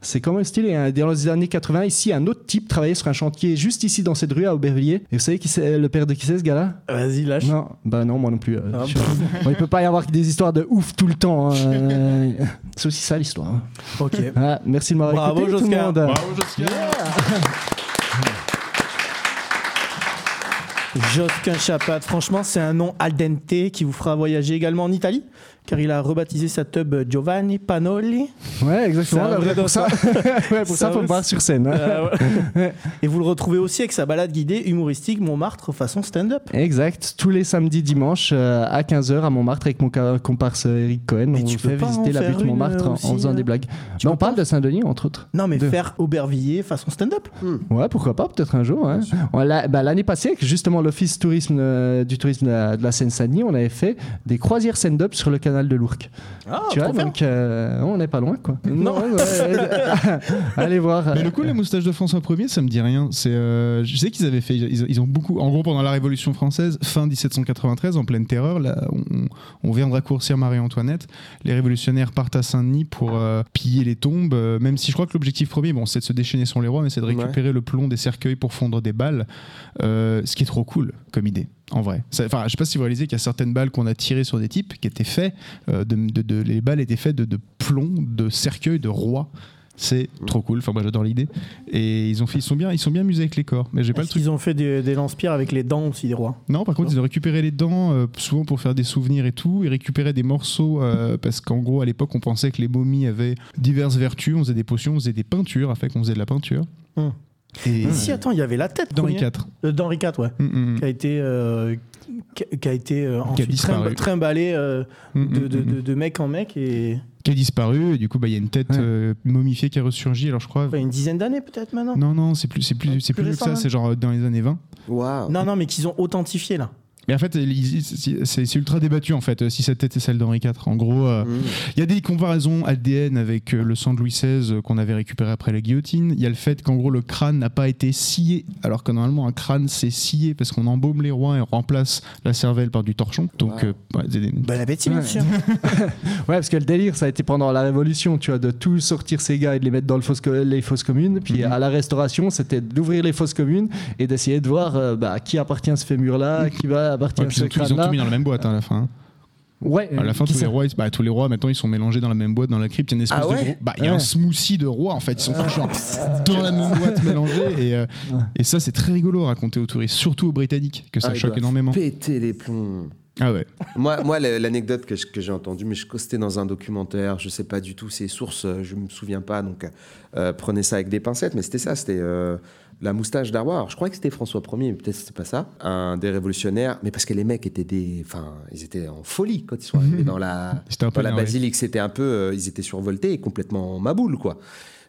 C'est quand même stylé. hein. Dans les années 80, ici, un autre type travaillait sur un chantier juste ici dans cette rue à Aubervilliers. Et vous savez qui c'est le père de qui c'est ce gars-là? Vas-y, lâche. Non, bah non, moi non plus. euh, Ah, je- Bon, il peut pas y avoir que des histoires de ouf tout le temps. hein. Euh, C'est aussi ça l'histoire. hein. Ok. Ah, merci de m'avoir Bravo, écouté tout le Josquin. monde. Bravo. Josquin Chapat, franchement, c'est un nom al dente qui vous fera voyager également en Italie? Car il a rebaptisé sa tub Giovanni Panoli. Ouais, exactement. Vrai pour ça, ouais, pour Ça faut voir sur scène. hein. Euh, ouais. Et vous le retrouvez aussi avec sa balade guidée humoristique Montmartre façon stand-up. Exact, tous les samedis, dimanches euh, à 15h à Montmartre avec mon comparse Eric Cohen. Mais on tu fait visiter la butte Montmartre euh, en- aussi, en faisant des blagues. tu Mais on parle de Saint-Denis, entre autres. Non, mais De- faire Aubervilliers façon stand-up. Ouais, pourquoi pas, peut-être un jour. hein. Bah, L'année passée, avec justement l'Office tourisme, euh, du tourisme de la, la Seine-Saint-Denis, on avait fait des croisières stand-up sur le canal de l'Ourcq. Ah, tu vois, donc euh, on n'est pas loin, quoi. Non. ouais, ouais. Allez voir. Mais le coup, la moustache de François Ier, ça me dit rien. C'est, euh, je sais qu'ils avaient fait, ils, ils ont beaucoup, en gros, pendant la Révolution française, fin 1793, en pleine terreur, là, on, on vient de raccourcir Marie-Antoinette. Les révolutionnaires partent à Saint-Denis pour euh, piller les tombes, euh, même si je crois que l'objectif premier, bon, c'est de se déchaîner sur les rois, mais c'est de récupérer le plomb des cercueils pour fondre des balles, euh, ce qui est trop cool comme idée. En vrai, enfin, je sais pas si vous réalisez qu'il y a certaines balles qu'on a tirées sur des types qui étaient faits, euh, de, de- de- les balles étaient faites de, de plomb, de cercueils, de rois. C'est trop cool. Enfin, moi, j'adore l'idée. Et ils ont fait, ils sont bien, ils sont bien amusés avec les corps. Mais j'ai pas le truc. qu'ils ont fait des, des lance-pierres avec les dents aussi des rois? Non, par contre, ils ont récupéré les dents, euh, souvent pour faire des souvenirs et tout. Ils récupéraient des morceaux euh, parce qu'en gros, à l'époque, on pensait que les momies avaient diverses vertus. On faisait des potions, on faisait des peintures, afin qu'on faisait de la peinture. Hum. Et Si, attends, il y avait la tête. d'Henri. IV. Euh, D'Henri IV, ouais. Mm, mm, Qui a été, euh, qui a- qui a été euh, ensuite trimballé euh, de, de- de- de mec en mec et qui a disparu. Et du coup, bah, il y a une tête Ouais. momifiée qui a ressurgi. Alors, je crois. enfin, une dizaine d'années peut-être maintenant. Non, non, c'est plus, c'est plus, c'est Plus plus que récent, ça. C'est genre dans les années 20. Waouh. Non, non, mais qu'ils ont authentifié là. Mais en fait, c'est ultra débattu en fait, si cette tête est celle d'Henri IV. En gros, euh, Mmh. il y a des comparaisons ADN avec euh, le sang de Louis XVI euh, qu'on avait récupéré après la guillotine. Il y a le fait qu'en gros le crâne n'a pas été scié, alors que normalement un crâne c'est scié parce qu'on embaume les rois et on remplace la cervelle par du torchon. Donc, Wow. euh, ouais, c'est des- Bon appétit, Ouais. monsieur. Ouais, parce que le délire, ça a été pendant la Révolution, tu vois, de tout sortir ces gars et de les mettre dans le fosse co- les fosses communes. Puis Mhm. à la Restauration, c'était d'ouvrir les fosses communes et d'essayer de voir euh, bah, qui appartient à ce fémur-là, qui va Ouais, à puis ce ils, ont tout, ils ont crâne-là. tout mis dans la même boîte hein, à la fin. Ouais, À la fin, tous les, rois, bah, tous les rois, maintenant, ils sont mélangés dans la même boîte, dans la crypte. Il y a une espèce Ah ouais de gros- bah, il y a Ouais. un smoothie de rois, en fait. Ils sont tous genre dans la même boîte mélangés. Et, euh, et ça, c'est très rigolo à raconter aux touristes, surtout aux Britanniques, que ça Ah, ils choque énormément. Péter les plombs. Ah ouais. moi, moi la- l'anecdote que, j'ai entendue, mais je c'était dans un documentaire, je sais pas du tout ses sources, je me souviens pas, donc euh, prenez ça avec des pincettes, mais c'était ça, c'était euh, la moustache d'Arwa. Alors, je crois que c'était François Ier, mais peut-être c'était pas ça, un des révolutionnaires, mais parce que les mecs étaient des, enfin, ils étaient en folie quand ils sont arrivés dans la, dans la énervé. basilique, c'était un peu, euh, ils étaient survoltés et complètement maboule, quoi.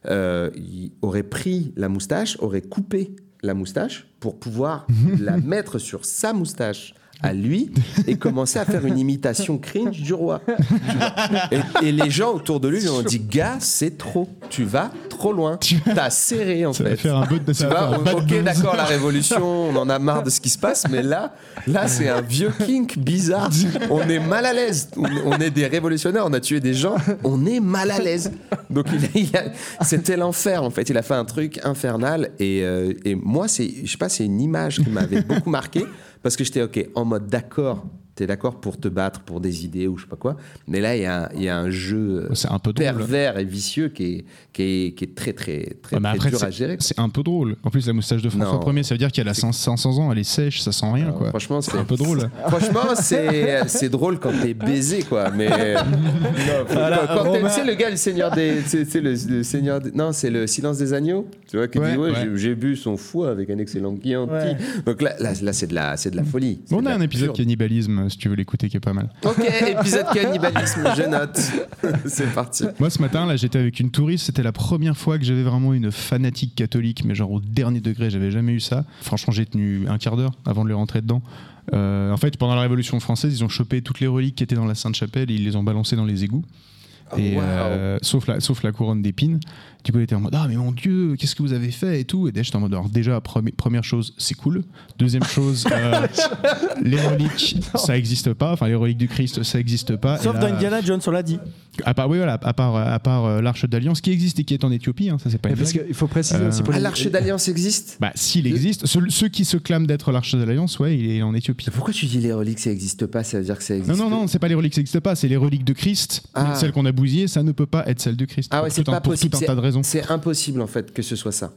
Euh, il aurait pris la moustache, aurait coupé la moustache pour pouvoir la mettre sur sa moustache à lui et commencer à faire une imitation cringe du roi. Tu. Et, et les gens autour de lui lui ont dit Gars, c'est trop. Tu vas trop loin. T'as serré en Ça fait. va faire un peu de Tu un ok, d'accord, la révolution, on en a marre de ce qui se passe, mais là, là, c'est un vieux kink bizarre. On est mal à l'aise. On est des révolutionnaires, on a tué des gens, on est mal à l'aise. Donc, c'était l'enfer, en fait. Il a fait un truc infernal. Et, euh, et moi, c'est, je sais pas, c'est une image qui m'avait beaucoup marqué, parce que j'étais, ok, en mode d'accord. T'es d'accord pour te battre pour des idées ou je sais pas quoi, mais là il y, a un- il y a un jeu euh, C'est un peu drôle. pervers et vicieux qui est, qui est, qui est très très très, Ouais, mais très après, dur à c'est- gérer. c'est un peu drôle. En plus, la moustache de François Non. Ier, ça veut dire qu'elle a 500 500 ans, elle est sèche, ça sent rien, Alors, quoi. Franchement, C'est un peu drôle. Franchement, c'est c'est drôle quand t'es baisé, quoi. Mais non, faut- Voilà, quand, quand t'es- Romain. tu sais le gars, le seigneur des, c'est c'est le, le seigneur, des- non, c'est le silence des agneaux. Tu vois qui Ouais, dit ouais, ouais. j'ai- j'ai bu son foie avec un excellent Chianti. Ouais. Donc là, là, là, c'est de la, c'est de la folie. Bon, on a un épisode pure- cannibalisme, si tu veux l'écouter, qui est pas mal. Ok, épisode cannibalisme, je note. c'est parti. Moi, ce matin, là, j'étais avec une touriste. C'était la première fois que j'avais vraiment une fanatique catholique, mais genre au dernier degré, j'avais jamais eu ça. Franchement, j'ai tenu un quart d'heure avant de les rentrer dedans. Euh, en fait, pendant la Révolution française, ils ont chopé toutes les reliques qui étaient dans la Sainte-Chapelle et ils les ont balancées dans les égouts. Et, wow. euh, sauf, la, sauf la couronne d'épines. Du coup, elle était en mode Ah, mais mon Dieu, qu'est-ce que vous avez fait et tout. Et déjà, j'étais en mode Alors, déjà, premi- première chose, c'est cool. Deuxième chose, euh, les reliques, ça n'existe pas. Enfin, les reliques du Christ, ça n'existe pas. Sauf là, dans Indiana Jones, on l'a dit. à part, oui, voilà, à part, à part euh, l'Arche d'Alliance qui existe et qui est en Éthiopie, hein, ça c'est pas une Parce qu'il faut préciser Euh, aussi pour Ah, l'arche d'alliance existe? Bah, s'il existe, ceux, ceux qui se clament d'être l'Arche d'Alliance, ouais, il est en Éthiopie. Pourquoi tu dis les reliques, ça existe pas Ça veut dire que ça existe Non, non, non, c'est pas les reliques qui n'existent pas, c'est les reliques de Christ. Ah. Celles qu'on a bousillées, ça ne peut pas être celles de Christ. Ah ouais, c'est pas pour possible. tout un tas de C'est impossible en fait que ce soit ça.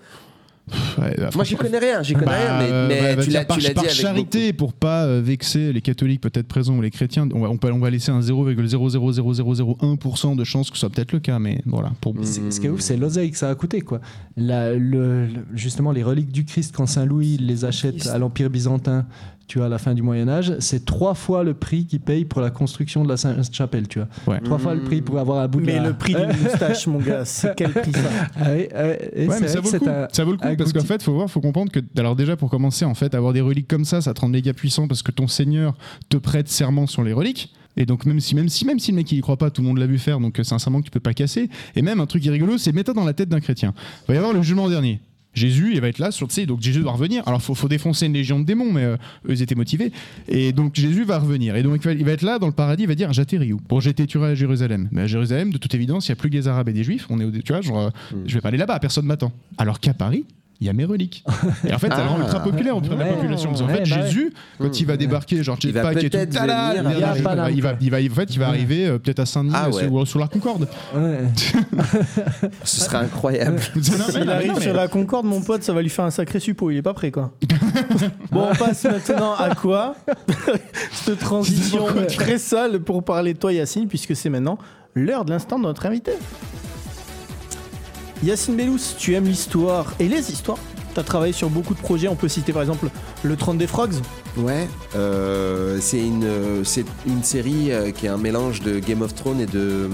Ouais, bah, Moi, j'y connais rien, j'y connais Bah, rien, mais, euh, mais ouais, bah, tu l'as par, par avec charité, pour pas euh, vexer les catholiques peut-être présents ou les chrétiens, on va, on peut- on va laisser un 0,00001% de chance que ce soit peut-être le cas, mais voilà. Pour... Ce qui est ouf, c'est l'oseille que ça a coûté, quoi. La- le- le- justement, les reliques du Christ, quand Saint-Louis les achète à l'Empire byzantin, tu vois, à la fin du Moyen-Âge, c'est trois fois le prix qu'il paye pour la construction de la Sainte-Chapelle, tu vois. Ouais. Trois fois le prix pour avoir un bout de Mais la- le prix d'une moustache, mon gars, c'est quel prix ça Ah oui, oui, et Ouais, c'est mais vrai ça vaut, le c'est coup. un- ça vaut le coup parce qu'en fait, faut voir, faut comprendre que, alors déjà pour commencer, en fait, avoir des reliques comme ça, ça te rend méga puissant parce que ton seigneur te prête serment sur les reliques. Et donc même si même si même si le mec il y croit pas, tout le monde l'a vu faire, donc c'est un serment que tu peux pas casser. Et même un truc qui est rigolo, c'est mets-toi dans la tête d'un chrétien. Il va y avoir le jugement dernier. Jésus, il va être là sur, donc Jésus va revenir. Alors, faut, faut défoncer une légion de démons, mais euh, eux, ils étaient motivés. Et donc, Jésus va revenir. Et donc, il va, il va être là dans le paradis, il va dire J'atterris où? Bon, j'étais tué à Jérusalem. Mais à Jérusalem, de toute évidence, il n'y a plus que les Arabes et des Juifs. On est, au- tu vois, genre, euh, je vais pas aller là-bas, personne m'attend. Alors qu'à Paris, il y a mes reliques. Et en fait, ça le rend ultra populaire auprès de la population. Parce qu'en fait, bah ouais. Jésus, quand il va débarquer, genre Il va jetpack et tout, il va- il va- Paname, il va, il va, en fait, il va arriver euh, peut-être à Saint-Denis Ah euh, ouais. ou sur la Concorde. Ouais. Ce serait incroyable. Non, mais- S'il arrive mais- sur la Concorde, mon pote, ça va lui faire un sacré suppôt. Il est pas prêt, quoi. bon, on passe maintenant à quoi Cette transition très sale pour parler de toi, Yacine, puisque c'est maintenant l'heure de l'instant de notre invité. Yacine Bellous, tu aimes l'histoire et les histoires. Tu as travaillé sur beaucoup de projets. On peut citer par exemple Le Trône des Frogs. Ouais, euh, c'est une, une série euh, qui est un mélange de Game of Thrones et de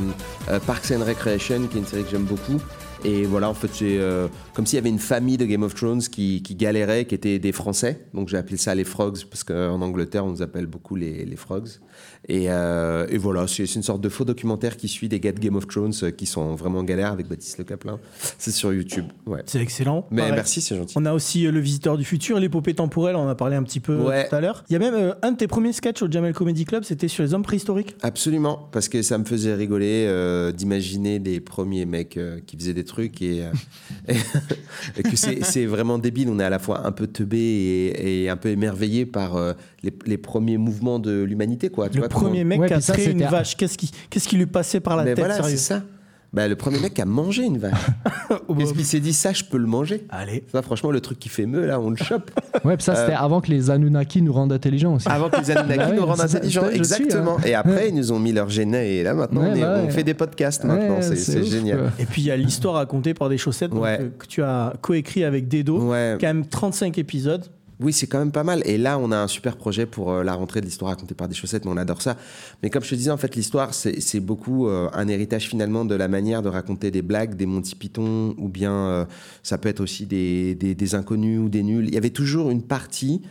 euh, Parks and Recreation, qui est une série que j'aime beaucoup. Et voilà, en fait, c'est euh, comme s'il y avait une famille de Game of Thrones qui, qui galérait, qui étaient des Français. Donc j'ai appelé ça les Frogs, parce qu'en Angleterre, on nous appelle beaucoup les, les Frogs. Et, euh, et voilà, c'est une sorte de faux documentaire qui suit des gars de Game of Thrones euh, qui sont vraiment en galère avec Baptiste Le Caplin. C'est sur YouTube. Ouais. C'est excellent. Mais Pareil. merci, c'est gentil. On a aussi euh, Le Visiteur du Futur, l'épopée temporelle, on en a parlé un petit peu Ouais. tout à l'heure. Il y a même un de tes premiers sketchs au Jamel Comedy Club, c'était sur les hommes préhistoriques. Absolument, parce que ça me faisait rigoler d'imaginer les premiers mecs qui faisaient des trucs et, euh, et que c'est c'est vraiment débile. On est à la fois un peu teubé et, et un peu émerveillé par euh, les, les premiers mouvements de l'humanité. Le vois, comment- premier mec Ouais, qui a créé une vache, qu'est-ce qui, qu'est-ce qui lui passait par la Mais tête voilà, sérieux? c'est ça. Bah, le premier mec a mangé une vache. Oh, bah, Qu'est-ce qu'il s'est dit Ça, je peux le manger? Allez. Ça, franchement, le truc qui fait meuh, là, on le chope. Ouais, puis ça, c'était avant que les Anunnaki nous rendent intelligents aussi. Avant que les Anunnaki Bah ouais, nous rendent intelligents. suis, Exactement. hein. Et après, ils nous ont mis leur génet. Et là, maintenant, Ouais, on, est- bah on ouais. fait des podcasts. Maintenant, Ouais, c'est génial. quoi. Et puis il y a l'histoire racontée par des chaussettes donc, euh, que tu as coécrit avec Dedo. Ouais. Quand même 35 épisodes. Oui, c'est quand même pas mal. Et là, on a un super projet pour euh, la rentrée de l'histoire racontée par des chaussettes, mais on adore ça. Mais comme je te disais, en fait, l'histoire, c'est beaucoup euh, un héritage finalement de la manière de raconter des blagues, des Monty Python, ou bien euh, ça peut être aussi des, des- inconnus ou des nuls. Il y avait toujours une partie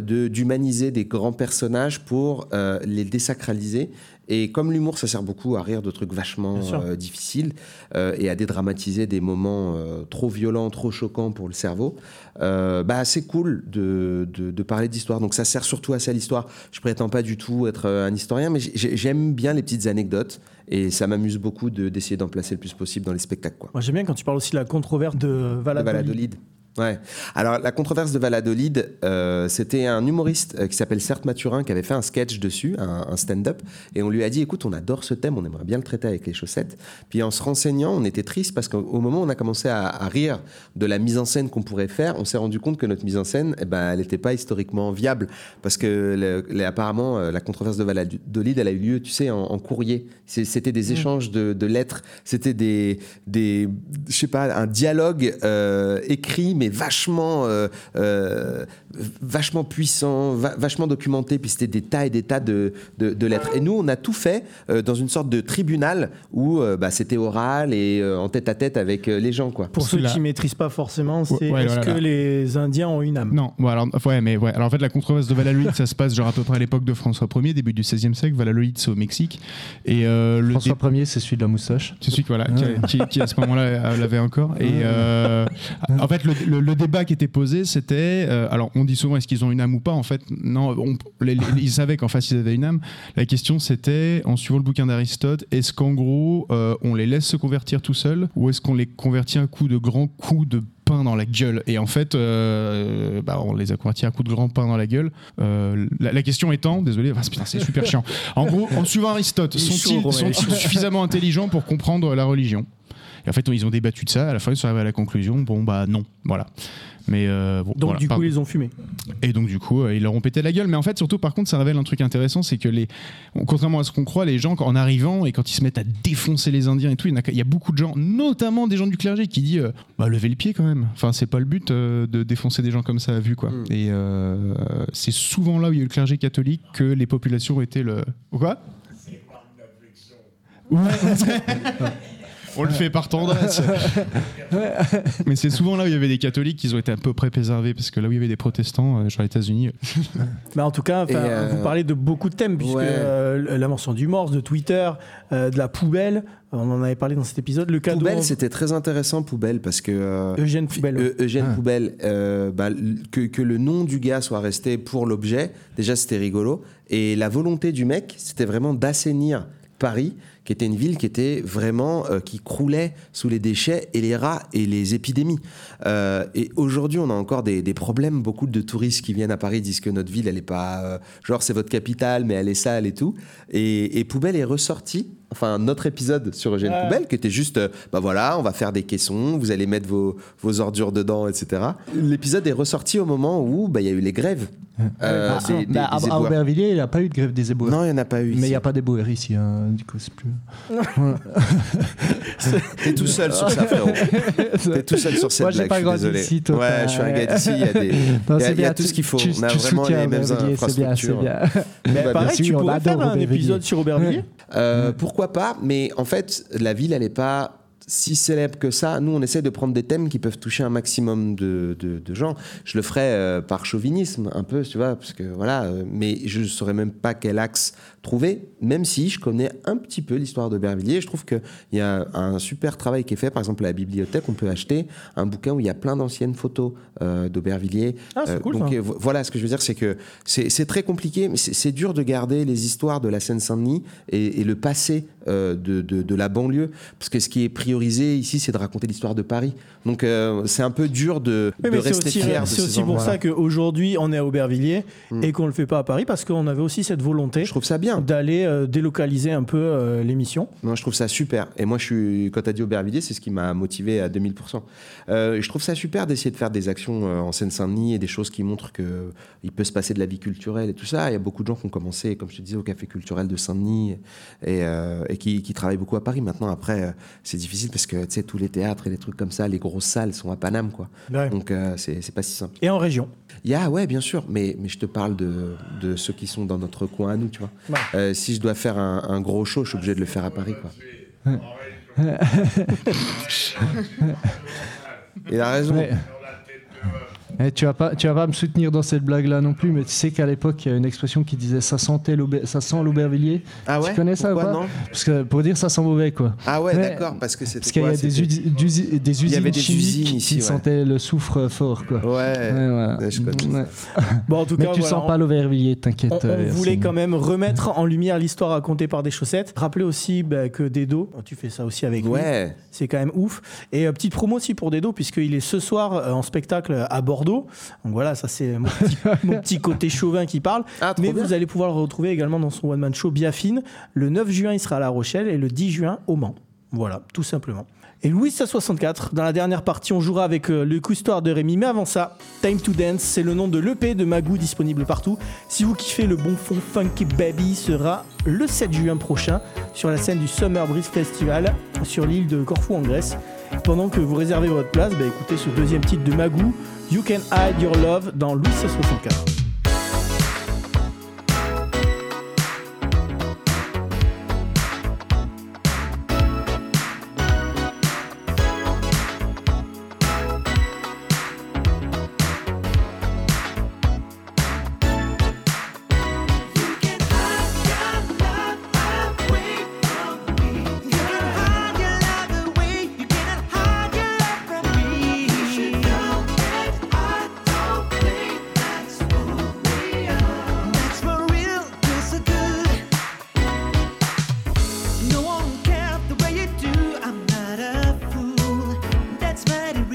d'humaniser des grands personnages pour les désacraliser. Et comme l'humour, ça sert beaucoup à rire de trucs vachement euh, difficiles euh, et à dédramatiser des moments euh, trop violents, trop choquants pour le cerveau, bah, c'est cool de, de, de parler d'histoire. Donc ça sert surtout à ça l'histoire. Je prétends pas du tout être un historien, mais j'ai- j'aime bien les petites anecdotes et ça m'amuse beaucoup de- d'essayer d'en placer le plus possible dans les spectacles. Quoi. Moi j'aime bien quand tu parles aussi de la controverse de De Valladolid. Ouais. Alors la controverse de Valladolid, euh, c'était un humoriste euh, qui s'appelle Certes Mathurin qui avait fait un sketch dessus, un, un stand-up, et on lui a dit écoute, on adore ce thème, on aimerait bien le traiter avec les chaussettes. Puis en se renseignant, on était triste parce qu'au au moment où on a commencé à, à rire de la mise en scène qu'on pourrait faire, on s'est rendu compte que notre mise en scène, eh ben, elle n'était pas historiquement viable parce que le- le- apparemment euh, la controverse de Valladolid, elle a eu lieu, tu sais, en, en courrier. C'était des échanges de, de lettres, c'était des, des, je sais pas, un dialogue euh, écrit mais vachement, euh, euh, vachement puissant, va- vachement documenté. Puis c'était des tas et des tas de, de, de lettres. Et nous, on a tout fait euh, dans une sorte de tribunal où euh, bah, c'était oral et euh, en tête à tête avec euh, les gens, quoi. Pour ceux qui maîtrisent pas forcément, c'est Ouais, est-ce voilà, que là. les Indiens ont une âme? Non, bon, alors, ouais, mais ouais. Alors en fait, la controverse de Valladolid, ça se passe genre à peu près à l'époque de François Ier, début du XVIe siècle. Valladolid, c'est au Mexique. Et euh, le François Ier, c'est celui de la moustache. C'est celui qui, voilà, qui, a- qui- qui, à ce moment-là l'avait encore. Et euh, en fait, le, le- le débat qui était posé, c'était. euh, alors, on dit souvent est-ce qu'ils ont une âme ou pas? En fait, non, on- les- les- ils savaient qu'en face, ils avaient une âme. La question, c'était, en suivant le bouquin d'Aristote, est-ce qu'en gros, euh, on les laisse se convertir tout seuls ou est-ce qu'on les convertit à coup de grands coups de pain dans la gueule? Et en fait euh, bah, on les a convertis à coups de grands pain dans la gueule. Euh, la, la question étant désolé ah, putain, c'est super chiant. En gros en suivant Aristote sont-ils suffisamment intelligents pour comprendre la religion? Et en fait, ils ont débattu de ça. À la fin, ils sont arrivés à la conclusion bon, bah non. Voilà. Mais euh, bon, Donc voilà, du coup, pardon. ils ont fumé. Et donc du coup, euh, ils leur ont pété la gueule. Mais en fait, surtout, par contre, ça révèle un truc intéressant, c'est que les, contrairement à ce qu'on croit, les gens, en arrivant et quand ils se mettent à défoncer les Indiens et tout, il y a, il y a beaucoup de gens, notamment des gens du clergé, qui disent, euh, bah levez le pied quand même. Enfin, c'est pas le but euh, de défoncer des gens comme ça à vue, quoi. Et euh, c'est souvent là où il y a eu le clergé catholique que les populations ont été le. Quoi? Ouais. On le fait par tendresse. Mais c'est souvent là où il y avait des catholiques qui ont été à peu près préservés, parce que là où il y avait des protestants, euh, genre les États-Unis, Mais en tout cas, euh, vous parlez de beaucoup de thèmes, puisque ouais. euh, la mention du morse, de Twitter, euh, de la poubelle, on en avait parlé dans cet épisode. Le cadeau. Poubelle, c'était très intéressant, Poubelle, parce que. euh, Eugène Poubelle. Eugène Ah. Poubelle, euh, bah, l- que, que le nom du gars soit resté pour l'objet, déjà c'était rigolo. Et la volonté du mec, c'était vraiment d'assainir Paris, qui était une ville qui était vraiment euh, qui croulait sous les déchets et les rats et les épidémies. Euh, et aujourd'hui, on a encore des, des problèmes. Beaucoup de touristes qui viennent à Paris disent que notre ville, elle est pas euh, genre c'est votre capitale, mais elle est sale et tout. Et, et Poubelle est ressorti. Enfin, notre épisode sur Eugène Ouais. Poubelle, qui était juste, euh, bah voilà, on va faire des caissons, vous allez mettre vos, vos ordures dedans, etc. L'épisode est ressorti au moment où bah, il y a eu les grèves. euh, Ah, des- des- bah, à, des à éboueurs. Aubervilliers, il n'y a pas eu de grève des éboueurs. Non, il n'y en a pas eu. Mais il n'y a pas d'éboueurs ici, hein, du coup, c'est plus. T'es tout seul sur ça, frérot. T'es tout seul sur cette Moi, blague, pas je suis désolé. ici, toi, ouais, je suis un gars d'ici, il y a, des, Non, il y a- y a tout ce qu'il faut. tu- on a vraiment les mêmes Aubervilliers, c'est bien, c'est infrastructures. bien. Mais Bah, pareil, tu on pourrais faire un épisode sur Aubervilliers. Euh, pourquoi pas Mais en fait, la ville, elle n'est pas si célèbre que ça. Nous, on essaie de prendre des thèmes qui peuvent toucher un maximum de, gens. Je le ferais euh, par chauvinisme, un peu, tu vois, parce que voilà. euh, mais je ne saurais même pas quel axe trouver, même si je connais un petit peu l'histoire d'Aubervilliers. Je trouve qu'il y a un super travail qui est fait. Par exemple, à la bibliothèque, on peut acheter un bouquin où il y a plein d'anciennes photos euh, d'Aubervilliers. Ah, c'est cool, donc ça. euh, vo- voilà, ce que je veux dire, c'est que c'est très compliqué, mais c'est dur de garder les histoires de la Seine-Saint-Denis et, et le passé euh, de, de- de la banlieue, parce que ce qui est priorisé ici, c'est de raconter l'histoire de Paris. Donc euh, c'est un peu dur de, Oui, de mais c'est rester aussi, fier de c'est ces aussi pour ça qu'aujourd'hui on est à Aubervilliers Mm. et qu'on le fait pas à Paris parce qu'on avait aussi cette volonté Je trouve ça bien. D'aller euh, délocaliser un peu euh, l'émission. Moi, je trouve ça super. Et moi, je suis, quand tu as dit Aubervilliers, c'est ce qui m'a motivé à 2000%. Euh, je trouve ça super d'essayer de faire des actions en Seine-Saint-Denis et des choses qui montrent qu'il peut se passer de la vie culturelle et tout ça. Il y a beaucoup de gens qui ont commencé, comme je te disais, au Café culturel de Saint-Denis et, et qui, qui travaillent beaucoup à Paris. Maintenant, après, c'est difficile parce que tu sais, tous les théâtres et les trucs comme ça, les grosses salles sont à Paname. Quoi. Ouais. Donc, c'est c'est pas si simple. Et en région. Il y a, ouais, bien sûr, mais, mais je te parle de, de ceux qui sont dans notre coin à nous, tu vois. Ouais. Euh, si je dois faire un, un gros show, je suis obligé de le faire à Paris, quoi. Il a raison. Ouais. Eh, tu vas pas, tu vas pas me soutenir dans cette blague-là non plus, mais tu sais qu'à l'époque, il y a une expression qui disait ça sentait ça sent l'Aubervilliers. Ah ouais Tu connais ça ou Pourquoi pas non? Parce que pour dire ça sent mauvais, quoi. Ah ouais, d'accord, parce que c'était Parce qu'il y a des, c'était- usi- d'usi- des usines avait des chimiques usines ici, qui ouais. sentaient le soufre fort, quoi. Ouais. Ouais, voilà. Ouais, je connais Ouais. Bon, en tout Mais cas, tu voilà, sens pas l'Aubervilliers, t'inquiète. On, on euh, voulait quand même remettre en lumière l'histoire racontée par des chaussettes. Rappelez aussi bah, que Dedo, tu fais ça aussi avec lui. Ouais. C'est quand même ouf. Et euh, petite promo aussi pour Dedo, puisqu'il est ce soir euh, en spectacle à Bordeaux. Donc voilà, ça c'est mon petit, mon petit côté chauvin qui parle. Ah, Mais bien. vous allez pouvoir le retrouver également dans son one-man show Biafine. Le 9 juin, il sera à La Rochelle et le 10 juin au Mans. Voilà, tout simplement. Et Louis 64, dans la dernière partie, on jouera avec euh, le coup histoire de Rémi. Mais avant ça, Time to Dance, c'est le nom de l'EP de Magou disponible partout. Si vous kiffez le bon fond Funky Baby, sera le 7 juin prochain sur la scène du Summer Breeze Festival sur l'île de Corfou en Grèce. Pendant que vous réservez votre place, bah, écoutez ce deuxième titre de Magou, You Can Hide Your Love dans Louis 64. that's what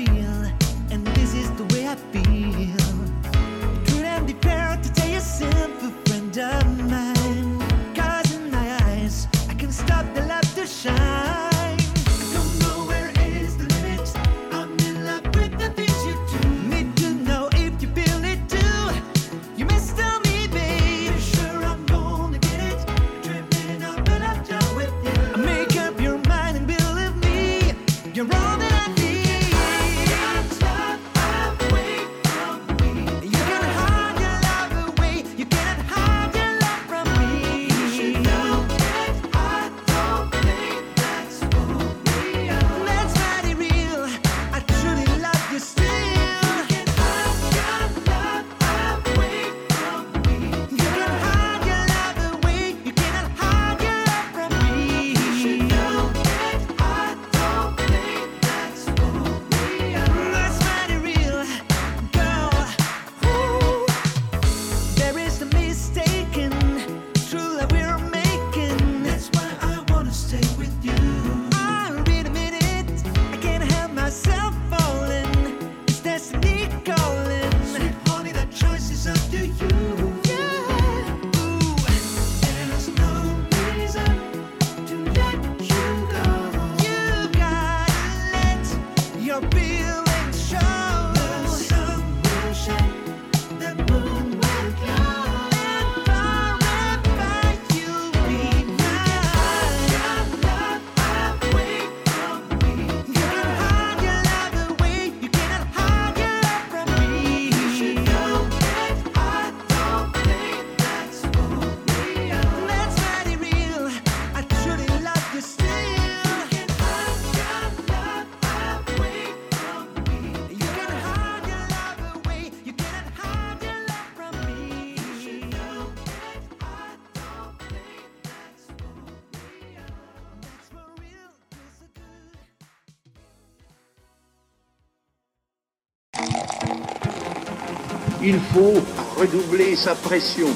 redoubler sa pression.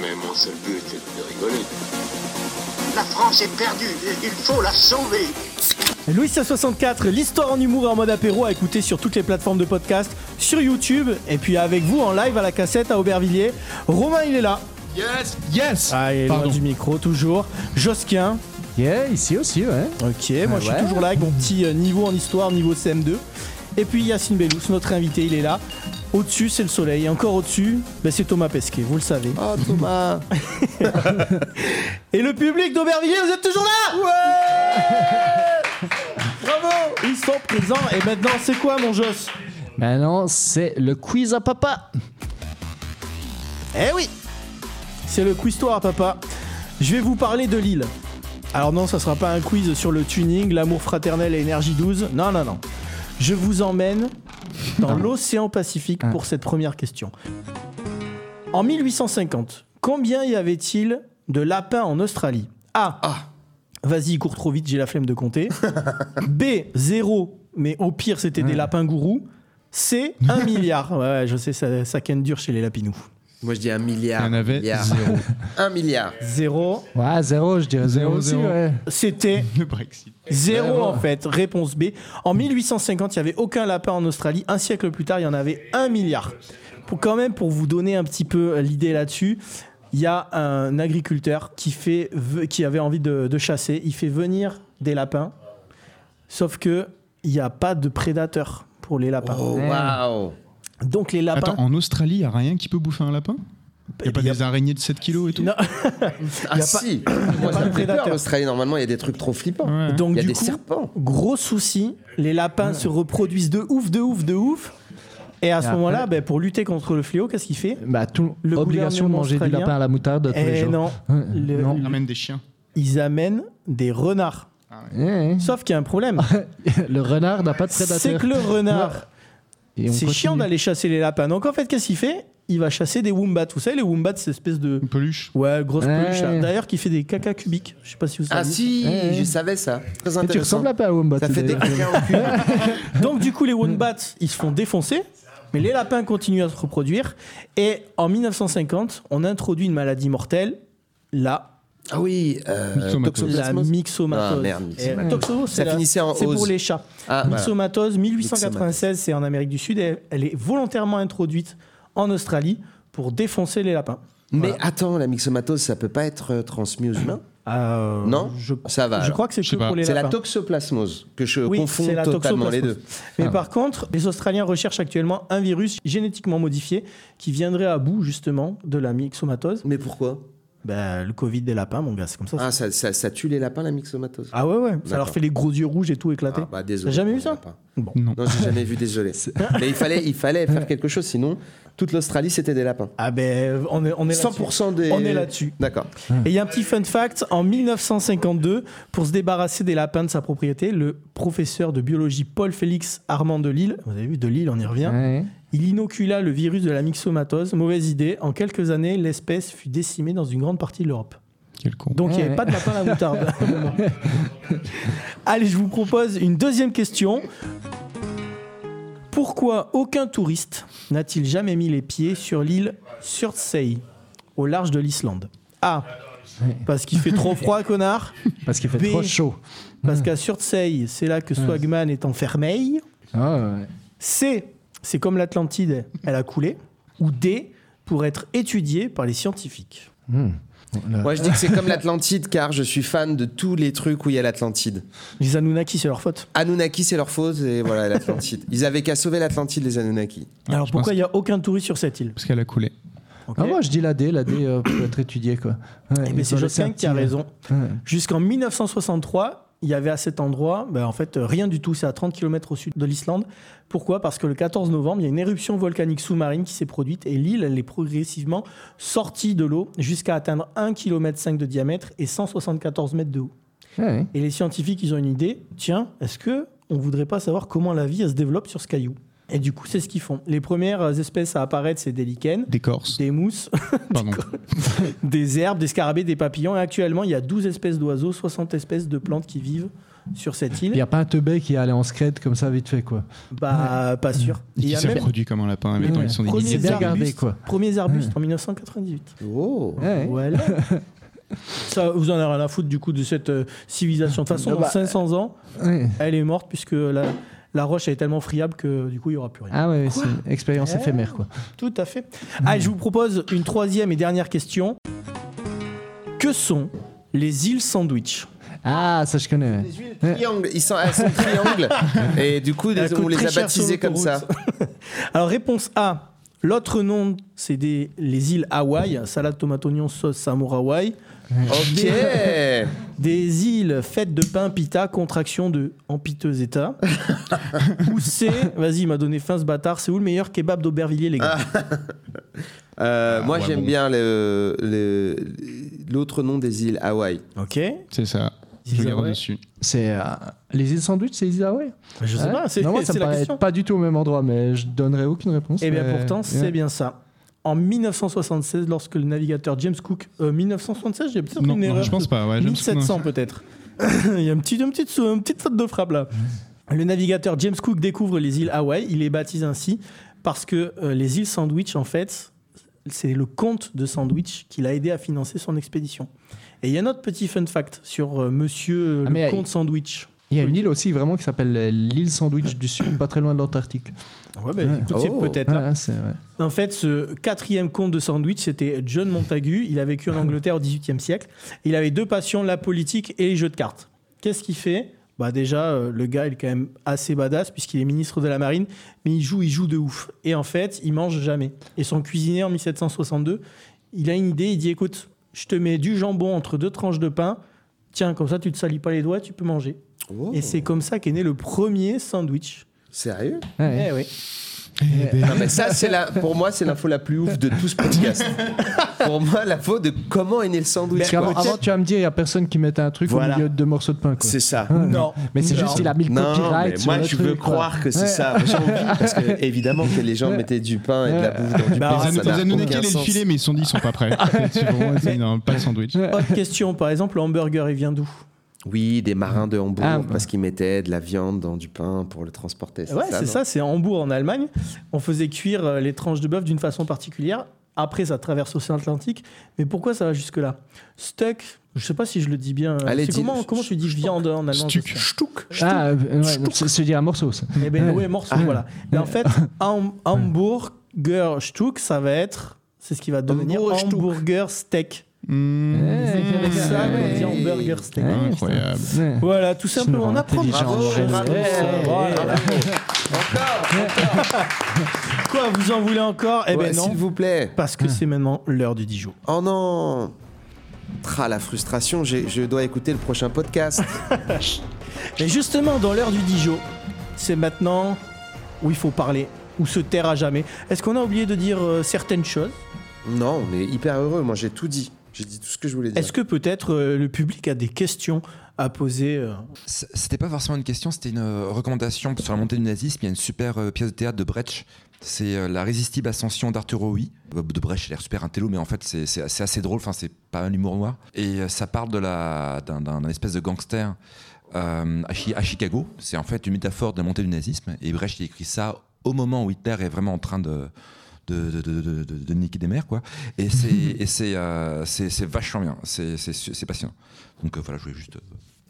Mais mon seul but est de rigoler. La France est perdue. Il faut la sauver. Louis 64, l'histoire en humour et en mode apéro à écouter sur toutes les plateformes de podcast, sur YouTube, et puis avec vous en live à la cassette à Aubervilliers. Romain, il est là. Yes Yes Ah, il est loin du micro, toujours. Josquin. Yeah, ici aussi, ouais. Ok, moi je suis ouais. toujours là avec mon petit euh, niveau en histoire, niveau CM2. Et puis Yacine Bellous, notre invité, il est là. Au-dessus, c'est le soleil. Et encore au-dessus, ben, c'est Thomas Pesquet, vous le savez. Oh Thomas Et le public d'Aubervilliers, vous êtes toujours là Ouais Bravo Ils sont présents. Et maintenant, c'est quoi, mon Joss? Maintenant, c'est le quiz à papa. Eh oui C'est le quiz-toi à papa. Je vais vous parler de Lille. Alors non, ça sera pas un quiz sur le tuning, l'amour fraternel et énergie 12. Non, non, non. Je vous emmène dans l'océan Pacifique pour cette première question. En 1850, combien y avait-il de lapins en Australie? A. Vas-y, cours trop vite, j'ai la flemme de compter. B. 0, mais au pire, c'était des lapins gourous. C. 1 milliard. Ouais, ouais, je sais, ça, ça ken dur chez les lapinous. Moi je dis un milliard. Il y en avait milliard. zéro. un milliard. 0. Ouais, zéro, je dirais zéro, Zéro, aussi, zéro. ouais. C'était Le Brexit. Zéro en fait, réponse B. En 1850, il n'y avait aucun lapin en Australie. Un siècle plus tard, il y en avait un milliard. Pour quand même, pour vous donner un petit peu euh, l'idée là-dessus, il y a un agriculteur qui, fait, qui avait envie de, de chasser. Il fait venir des lapins, sauf que il n'y a pas de prédateurs pour les lapins. Oh waouh Donc les lapins. Attends, en Australie, il a rien qui peut bouffer un lapin? Il n'y a pas y a- des araignées de 7 kilos et tout? Non. Ah pas- si pas Moi ça de me fait peur prédateurs. l'Australie. Normalement il y a des trucs trop flippants. Ouais. Donc Il y a du des coup, serpents. gros souci, les lapins se reproduisent de ouf, de ouf, de ouf. Et à ce moment-là, ben, pour lutter contre le fléau, qu'est-ce qu'il fait? Bah, tout, Le obligation de manger du lapin à la moutarde tous les Eh jours. non, Ouais, Le- non. Il amène des chiens. ils amènent des renards. Eh, Sauf qu'il y a un problème. le renard n'a pas de prédateur. C'est que le renard, c'est chiant d'aller chasser les lapins. Donc en fait, qu'est-ce qu'il fait? Il va chasser des wombats. Vous savez, les wombats, c'est cette espèce de. Une peluche. Ouais, grosse Ouais. peluche. D'ailleurs, qui fait des caca cubiques. Je sais pas si vous savez. Ah si, Ouais. je savais ça. Très Mais tu intéressant. ressembles un peu à Wombat. Ça fait des. Donc du coup, les wombats, ils se font défoncer. Mais les lapins continuent à se reproduire. Et en 1950, on introduit une maladie mortelle, la, Ah oui, euh, Myxomatose. la toxoplasmose. myxomatose. Ah, merde, Et myxomatose. toxo, c'est Ça la- finissait en c'est pour les chats. Ah. Myxomatose, 1896, c'est en Amérique du Sud. Et elle est volontairement introduite en Australie pour défoncer les lapins. Mais attends, la myxomatose, ça peut pas être euh, transmis aux humains? Euh, Non? je, Ça va, Je alors. crois que c'est que pour les C'est la toxoplasmose que je Oui, confonds totalement les deux. Mais Ah. par contre, les Australiens recherchent actuellement un virus génétiquement modifié qui viendrait à bout justement de la myxomatose. Mais pourquoi? Ben, le Covid des lapins, mon gars, c'est comme ça. Ah, ça, ça, ça tue les lapins, la myxomatose Ah ouais, ouais, ça leur fait les gros yeux rouges et tout éclatés. Ah, bah désolé. T'as jamais vu ça. Bon. Non. Non, j'ai jamais vu, désolé. Mais il fallait, il fallait faire quelque chose, sinon toute l'Australie c'était des lapins. Ah ben, on est, on est là-dessus. 100% des. On est là-dessus. D'accord. Et il y a un petit fun fact, en 1952, pour se débarrasser des lapins de sa propriété, le professeur de biologie Paul Félix Armand de Lille, vous avez vu, de Lille, on y revient, Ouais. Il inocula le virus de la myxomatose. Mauvaise idée, en quelques années, l'espèce fut décimée dans une grande partie de l'Europe. Quel con. Donc il n'y avait ouais. pas de lapin à la moutarde. Allez, je vous propose une deuxième question. Pourquoi aucun touriste n'a-t-il jamais mis les pieds sur l'île Surtsey, au large de l'Islande? A. Parce qu'il fait trop froid, connard. Parce qu'il fait B. trop chaud. Parce qu'à Surtsey, c'est là que Swagman est enfermé. Ah, ouais. C. c'est comme l'Atlantide, elle a coulé, ou D, pour être étudiée par les scientifiques. Hmm. Moi, je dis que c'est comme l'Atlantide, car je suis fan de tous les trucs où il y a l'Atlantide. Les Anunnaki, c'est leur faute. Anunnaki, c'est leur faute, et voilà l'Atlantide. Ils avaient qu'à sauver l'Atlantide, les Anunnaki. Alors je pourquoi il n'y a aucun touriste sur cette île Parce qu'elle a coulé. Ah, moi, je dis la D, la D euh, peut être étudiée, quoi. Ouais, Eh ben, c'est laissé qui a petit- raison. Ouais. Jusqu'en 1963, il y avait à cet endroit, ben, en fait, rien du tout. C'est à 30 km au sud de l'Islande. Pourquoi? Parce que le 14 novembre, il y a une éruption volcanique sous-marine qui s'est produite et l'île, elle est progressivement sortie de l'eau jusqu'à atteindre 1,5 km de diamètre et 174 mètres de haut. Ouais. Et les scientifiques, ils ont une idée. Tiens, est-ce que on voudrait pas savoir comment la vie elle se développe sur ce caillou? Et du coup, c'est ce qu'ils font. Les premières espèces à apparaître, c'est des lichens, Des Corses. des mousses, Pardon. des herbes, des scarabées, des papillons. Et actuellement, il y a 12 espèces d'oiseaux, 60 espèces de plantes qui vivent sur cette Il île. n'y a pas un teubé qui est allé en scred comme ça vite fait, quoi. Bah, pas sûr. Et Il y a s'est même produit comme un lapin. Mais Ouais. ils sont des premiers bien arbustes, quoi. premiers arbustes en 1998. Oh Ouais. Voilà. Ça, vous en avez rien à foutre du coup de cette euh, civilisation. De toute façon, Ah dans bah, 500 ans, Ouais. elle est morte puisque la, la roche elle est tellement friable que du coup, il n'y aura plus rien. Ah ouais, c'est une expérience Eh. éphémère, quoi. Tout à fait. Allez, je vous propose une troisième et dernière question. Que sont les îles sandwich Ah, ça je connais. ouais. Triangle, ils sont, elles sont triangles. et du coup, on les a baptisées comme ça. Alors, réponse A. L'autre nom, c'est des, les îles Hawaï, salade, tomate, oignon, sauce, samour Hawaï. Ok. Des îles faites de pain pita, contraction de en piteux état. Ou C, vas-y, il m'a donné fin ce bâtard, c'est où le meilleur kebab d'Aubervilliers, les gars? Euh, moi, ouais, j'aime bon. bien le- le- l'autre nom des îles Hawaï. Ok. C'est ça. Ils Je regarde dessus. C'est euh, les îles sandwich, c'est les îles Hawaï? Je sais Ouais. pas, c'est Non, moi, ça c'est me la paraît question. pas du tout au même endroit, mais je donnerai aucune réponse. Eh bien, mais- pourtant, c'est Ouais. bien ça. En 1976, lorsque le navigateur James Cook. euh, 1976, j'ai peut-être Non, une non, erreur. je pense pas. Ouais, je me 1700 peut-être. Il y a une petite, une, petite, une petite faute de frappe là. Le navigateur James Cook découvre les îles Hawaï. Il les baptise ainsi parce que euh, les îles Sandwich, en fait, c'est le comte de Sandwich qui l'a aidé à financer son expédition. Et il y a un autre petit fun fact sur euh, monsieur euh, Ah, le euh, comte Sandwich. Il y a une île aussi vraiment qui s'appelle euh, l'île sandwich du Sud, pas très loin de l'Antarctique. Ouais, bah, Ouais. c'est Oh. peut-être là. Ouais, c'est- ouais. En fait, ce quatrième comte de Sandwich, c'était John Montagu. Il a vécu en Angleterre au XVIIIe siècle. Il avait deux passions, la politique et les jeux de cartes. Qu'est-ce qu'il fait? Bah déjà, euh, le gars, il est quand même assez badass puisqu'il est ministre de la Marine, mais il joue, il joue de ouf. Et en fait, il mange jamais. Et son cuisinier, en 1762, il a une idée, il dit, écoute, je te mets du jambon entre deux tranches de pain. Tiens, comme ça, tu te salis pas les doigts, tu peux manger. Oh. Et c'est comme ça qu'est né le premier sandwich. Sérieux? Ouais. Eh oui. Non, mais ça, c'est la, pour moi, c'est l'info la plus ouf de tout ce podcast. pour moi, l'info de comment est né le sandwich. Qu'avant avant, tu vas me dire, il n'y a personne qui mettait un truc Voilà. au milieu de deux morceaux de pain. Quoi. C'est ça. Non. Mais c'est Non. juste, il a mis le Non, copyright. mais moi le je veux quoi. croire que c'est Ouais. ça. J'ai envie parce que évidemment que les gens mettaient du pain et de la bouffe dans du Bah, pain. alors, ça Les n'a Anunnaki aucun allaient le sens. filer, mais ils se sont dit ils sont pas prêts. C'est vraiment- c'est- non, pas de sandwich. Autre question, par exemple, le hamburger, il vient d'où? Oui, des marins de Hambourg Ah, bah. parce qu'ils mettaient de la viande dans du pain pour le transporter. Ouais, c'est ça, c'est à Hambourg en Allemagne. On faisait cuire euh, les tranches de bœuf d'une façon particulière. Après, ça traverse l'océan Atlantique. Mais pourquoi ça va jusque-là? Stuck, je sais pas si je le dis bien. Allez, C'est dis- comment, comment tu dis viande en allemand Stuck. Stuck. Ah, euh, ouais, c'est dire un morceau. Ça. Eh ben, Ouais. ouais, morceau, voilà. Et en fait, Ham- Hamburger Stuck, ça va être. C'est ce qui va devenir hamburger steak. Mmh. C'est avec ça qu'on dit hamburger steak. Incroyable. Voilà, tout simplement. On apprend. Bravo. Ouais. Voilà. Quoi, vous en voulez encore? Eh Ouais, ben non. S'il vous plaît. Parce que c'est maintenant l'heure du Dijon. Oh non Tra la frustration, je dois écouter le prochain podcast. Mais justement, dans l'heure du Dijon, c'est maintenant où il faut parler, ou se taire à jamais. Est-ce qu'on a oublié de dire euh, certaines choses? Non, on est hyper heureux. Moi, j'ai tout dit. J'ai dit tout ce que je voulais dire. Est-ce que peut-être euh, le public a des questions à poser euh C'était pas forcément une question, c'était une euh, recommandation sur la montée du nazisme. Il y a une super euh, pièce de théâtre de Brecht. C'est euh, La résistible ascension d'Arthur Rouy. Euh, De Brecht, il a l'air super intello, mais en fait, c'est assez, assez drôle. Enfin, c'est pas un humour noir. Et euh, ça parle d'un espèce de gangster euh, à, Chi- à Chicago. C'est en fait une métaphore de la montée du nazisme. Et Brecht, il écrit ça au moment où Hitler est vraiment en train de. De, de, de, niquer des mères quoi. Et c'est euh, vachement bien. C'est passionnant. Donc euh, voilà je voulais juste euh,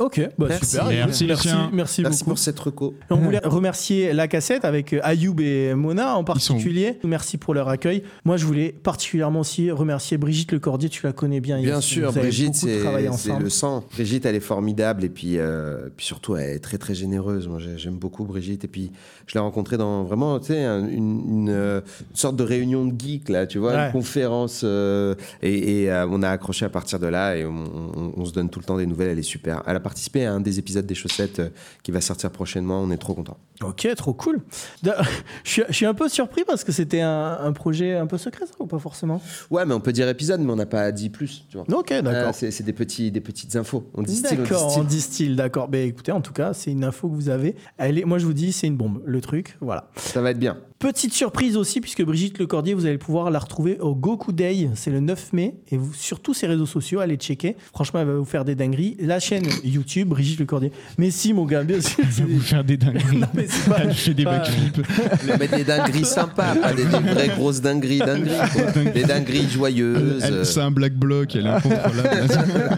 Ok, bah Merci. super. Merci, merci, merci, Merci beaucoup. pour cette reco. On voulait remercier la cassette avec euh, Ayoub et Mona en particulier. Merci pour leur accueil. Moi, je voulais particulièrement aussi remercier Brigitte Lecordier. Tu la connais bien. Bien sûr, Vous Brigitte, c'est le sang. Brigitte, elle est formidable et puis, euh, puis surtout, elle est très très généreuse. Moi, j'ai- j'aime beaucoup Brigitte. Et puis, je l'ai rencontrée dans vraiment, tu sais, un- une, une, euh, une sorte de réunion de geeks là, tu vois, Ouais. une conférence. euh, et et, euh, on a accroché à partir de là et on, on- on se donne tout le temps des nouvelles. Elle est super. Elle a participé à un des épisodes des chaussettes euh, qui va sortir prochainement. On est trop contents. Ok, trop cool. Je suis, un peu surpris parce que c'était un, un projet un peu secret, ça, ou pas forcément? Ouais, mais on peut dire épisode, mais on n'a pas dit plus, tu vois. Ok, d'accord. Euh, c'est c'est des, petits, des petites infos. On distille, on D'accord, on distille, d'accord. Ben écoutez, en tout cas, c'est une info que vous avez. Elle est, moi, je vous dis, c'est une bombe, le truc. Voilà. Ça va être bien. Petite surprise aussi, puisque Brigitte Lecordier, vous allez pouvoir la retrouver au Goku Day. C'est le 9 mai. Et vous, sur tous ses réseaux sociaux, allez checker. Franchement, elle va vous faire des dingueries. La chaîne YouTube, Brigitte Lecordier. Mais si, mon gars, bien sûr. Ça va vous faire des dingueries. Non, mais c'est pas- Elle fait des pas- backflips. Mais mettre des dingueries sympas, pas des, des vraies grosses dingueries, dingueries quoi. Des dingueries joyeuses. Elle- C'est un black bloc, elle est incontrôlable.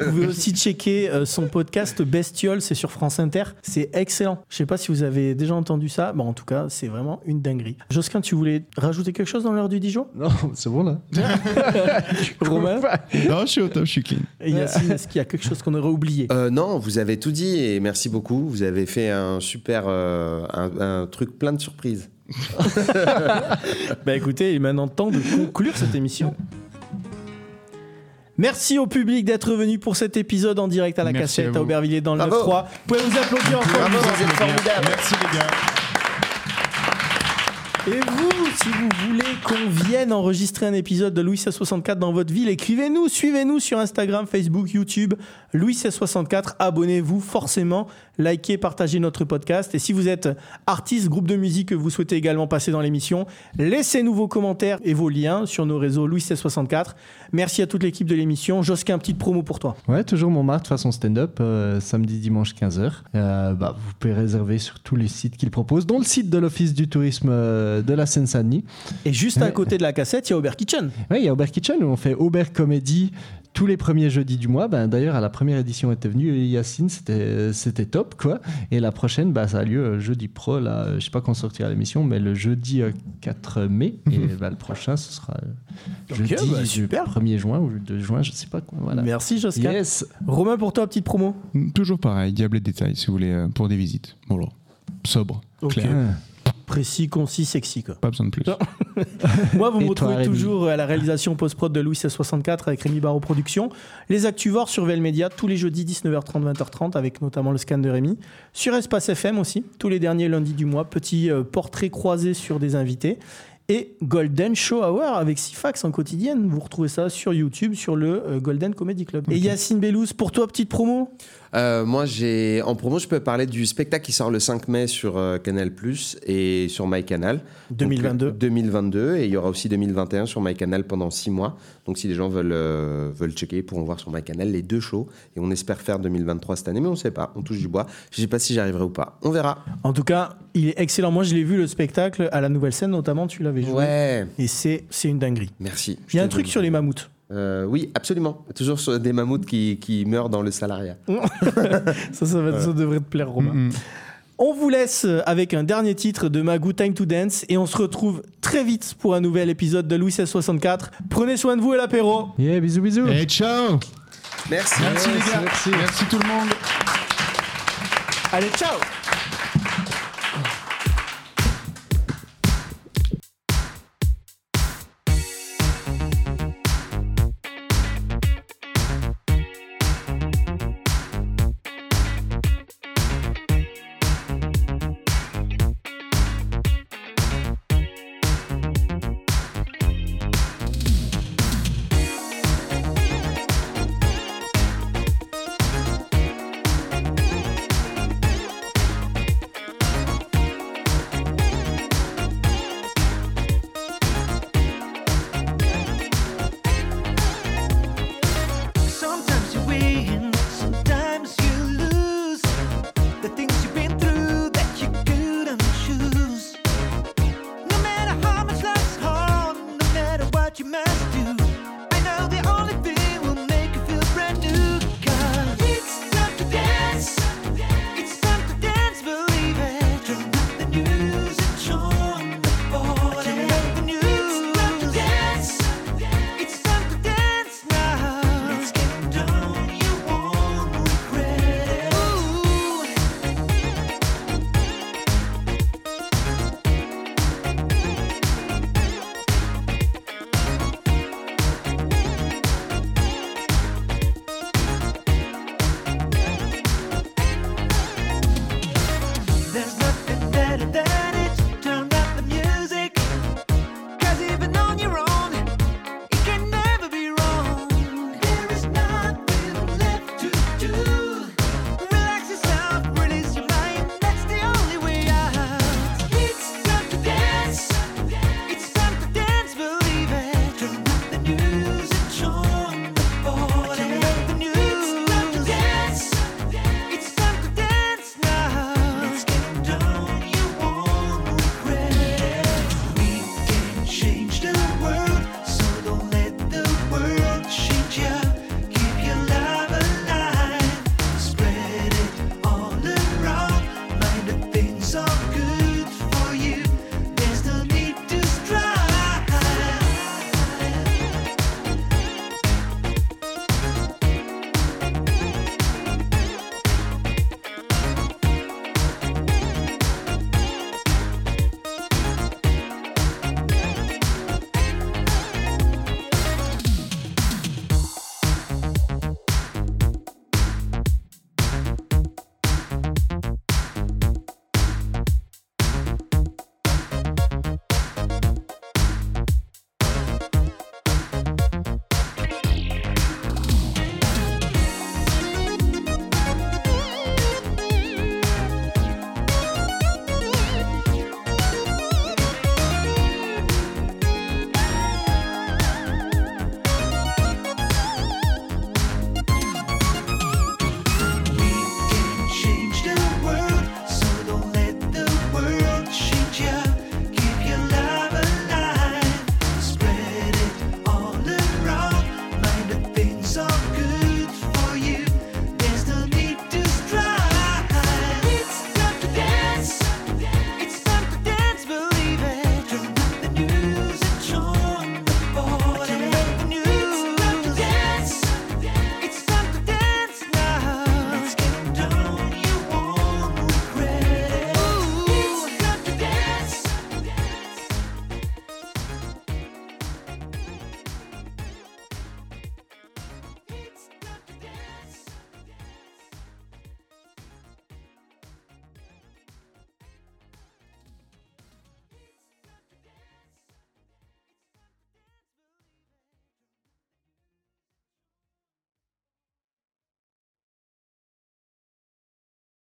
Vous pouvez aussi checker euh, son podcast Bestiole, c'est sur France Inter. C'est excellent. Je sais pas si vous avez déjà entendu ça. Bon, en tout cas, c'est vraiment une dinguerie. Josquin, tu voulais rajouter quelque chose dans l'heure du Dijon? Non, c'est bon là. Romain? non, je suis au top, je suis clean. Et Yacine, est-ce qu'il y a quelque chose qu'on aurait oublié? Euh, non, vous avez tout dit et merci beaucoup. Vous avez fait un super, euh, un, un truc plein de surprises. Bah écoutez, il est maintenant temps de conclure cette émission. Merci au public d'être venu pour cet épisode en direct à la Merci cassette à. Aubervilliers dans le Bravo. 9-3. Vous pouvez vous applaudir encore êtes formidables. Merci les gars. Et vous, si vous voulez qu'on vienne enregistrer un épisode de Louis 64 dans votre ville, écrivez-nous, suivez-nous sur Instagram, Facebook, YouTube, Louis 64. Abonnez-vous forcément, likez, partagez notre podcast. Et si vous êtes artiste, groupe de musique que vous souhaitez également passer dans l'émission, laissez-nous vos commentaires et vos liens sur nos réseaux Louis 64. Merci à toute l'équipe de l'émission. Josquin, petite promo pour toi. Ouais, toujours Montmartre façon stand-up, euh, samedi, dimanche 15h. Euh, bah, vous pouvez réserver sur tous les sites qu'il propose, dont le site de l'Office du tourisme euh, de la Seine-Saint-Denis. Et juste à côté de la cassette, il y a Aubert Kitchen. Ouais, il y a Aubert Kitchen où on fait Aubert Comédie tous les premiers jeudis du mois. Ben, D'ailleurs, à la première édition était venu Yacine, c'était c'était top quoi. Et la prochaine, bah, ça a lieu euh, jeudi pro, là, euh, je sais pas quand sortira l'émission, mais le jeudi euh, 4 mai. Et bah, le prochain, ce sera euh, jeudi bah, du super. 1er juin ou 2 juin, je sais pas quoi. Voilà. Merci Josquin. Yes. Romain, pour toi, petite promo. Toujours pareil, diable et détail si vous voulez euh, pour des visites. Voilà. Sobre, Ok. clair. Précis, concis, sexy quoi. Pas besoin de plus. Moi, vous me retrouvez toujours à la réalisation post-prod de Louis 64 avec Rémi Barreau Productions. Les Actuvores sur VL Media tous les jeudis 19h30, 20h30 avec notamment le scan de Rémi. Sur Espace FM aussi, tous les derniers lundis du mois. Petit euh, portrait croisé sur des invités. Et Golden Show Hour avec Sifax en quotidienne. Vous retrouvez ça sur YouTube, sur le euh, Golden Comedy Club. Et Yacine Bellouz, pour toi, petite promo? Euh, moi, j'ai en promo, je peux parler du spectacle qui sort le 5 mai sur euh, Canal et sur MyCanal. Donc, 2022. euh, 2022 et il y aura aussi 2021 sur MyCanal pendant 6 mois. Donc si les gens veulent euh, veulent checker, ils pourront voir sur MyCanal les deux shows et on espère faire 2023 cette année, mais on ne sait pas. On touche du bois. Je sais pas si j'arriverai ou pas. On verra. En tout cas, il est excellent. Moi, je l'ai vu le spectacle à la Nouvelle Scène, notamment, tu l'avais joué. Ouais. Et c'est c'est une dinguerie. Merci. Il y a un truc sur les mammouths. Euh, oui, absolument. Toujours sur des mammouths qui, qui meurent dans le salariat. Ça, ça, va- ça devrait te plaire, Romain. Mm. On vous laisse avec un dernier titre de Magoo Time to Dance et on se retrouve très vite pour un nouvel épisode de Louis 1664. Prenez soin de vous et l'apéro. Yeah, bisous, bisous. Et ciao Merci. Merci les gars merci. Merci tout le monde Allez, ciao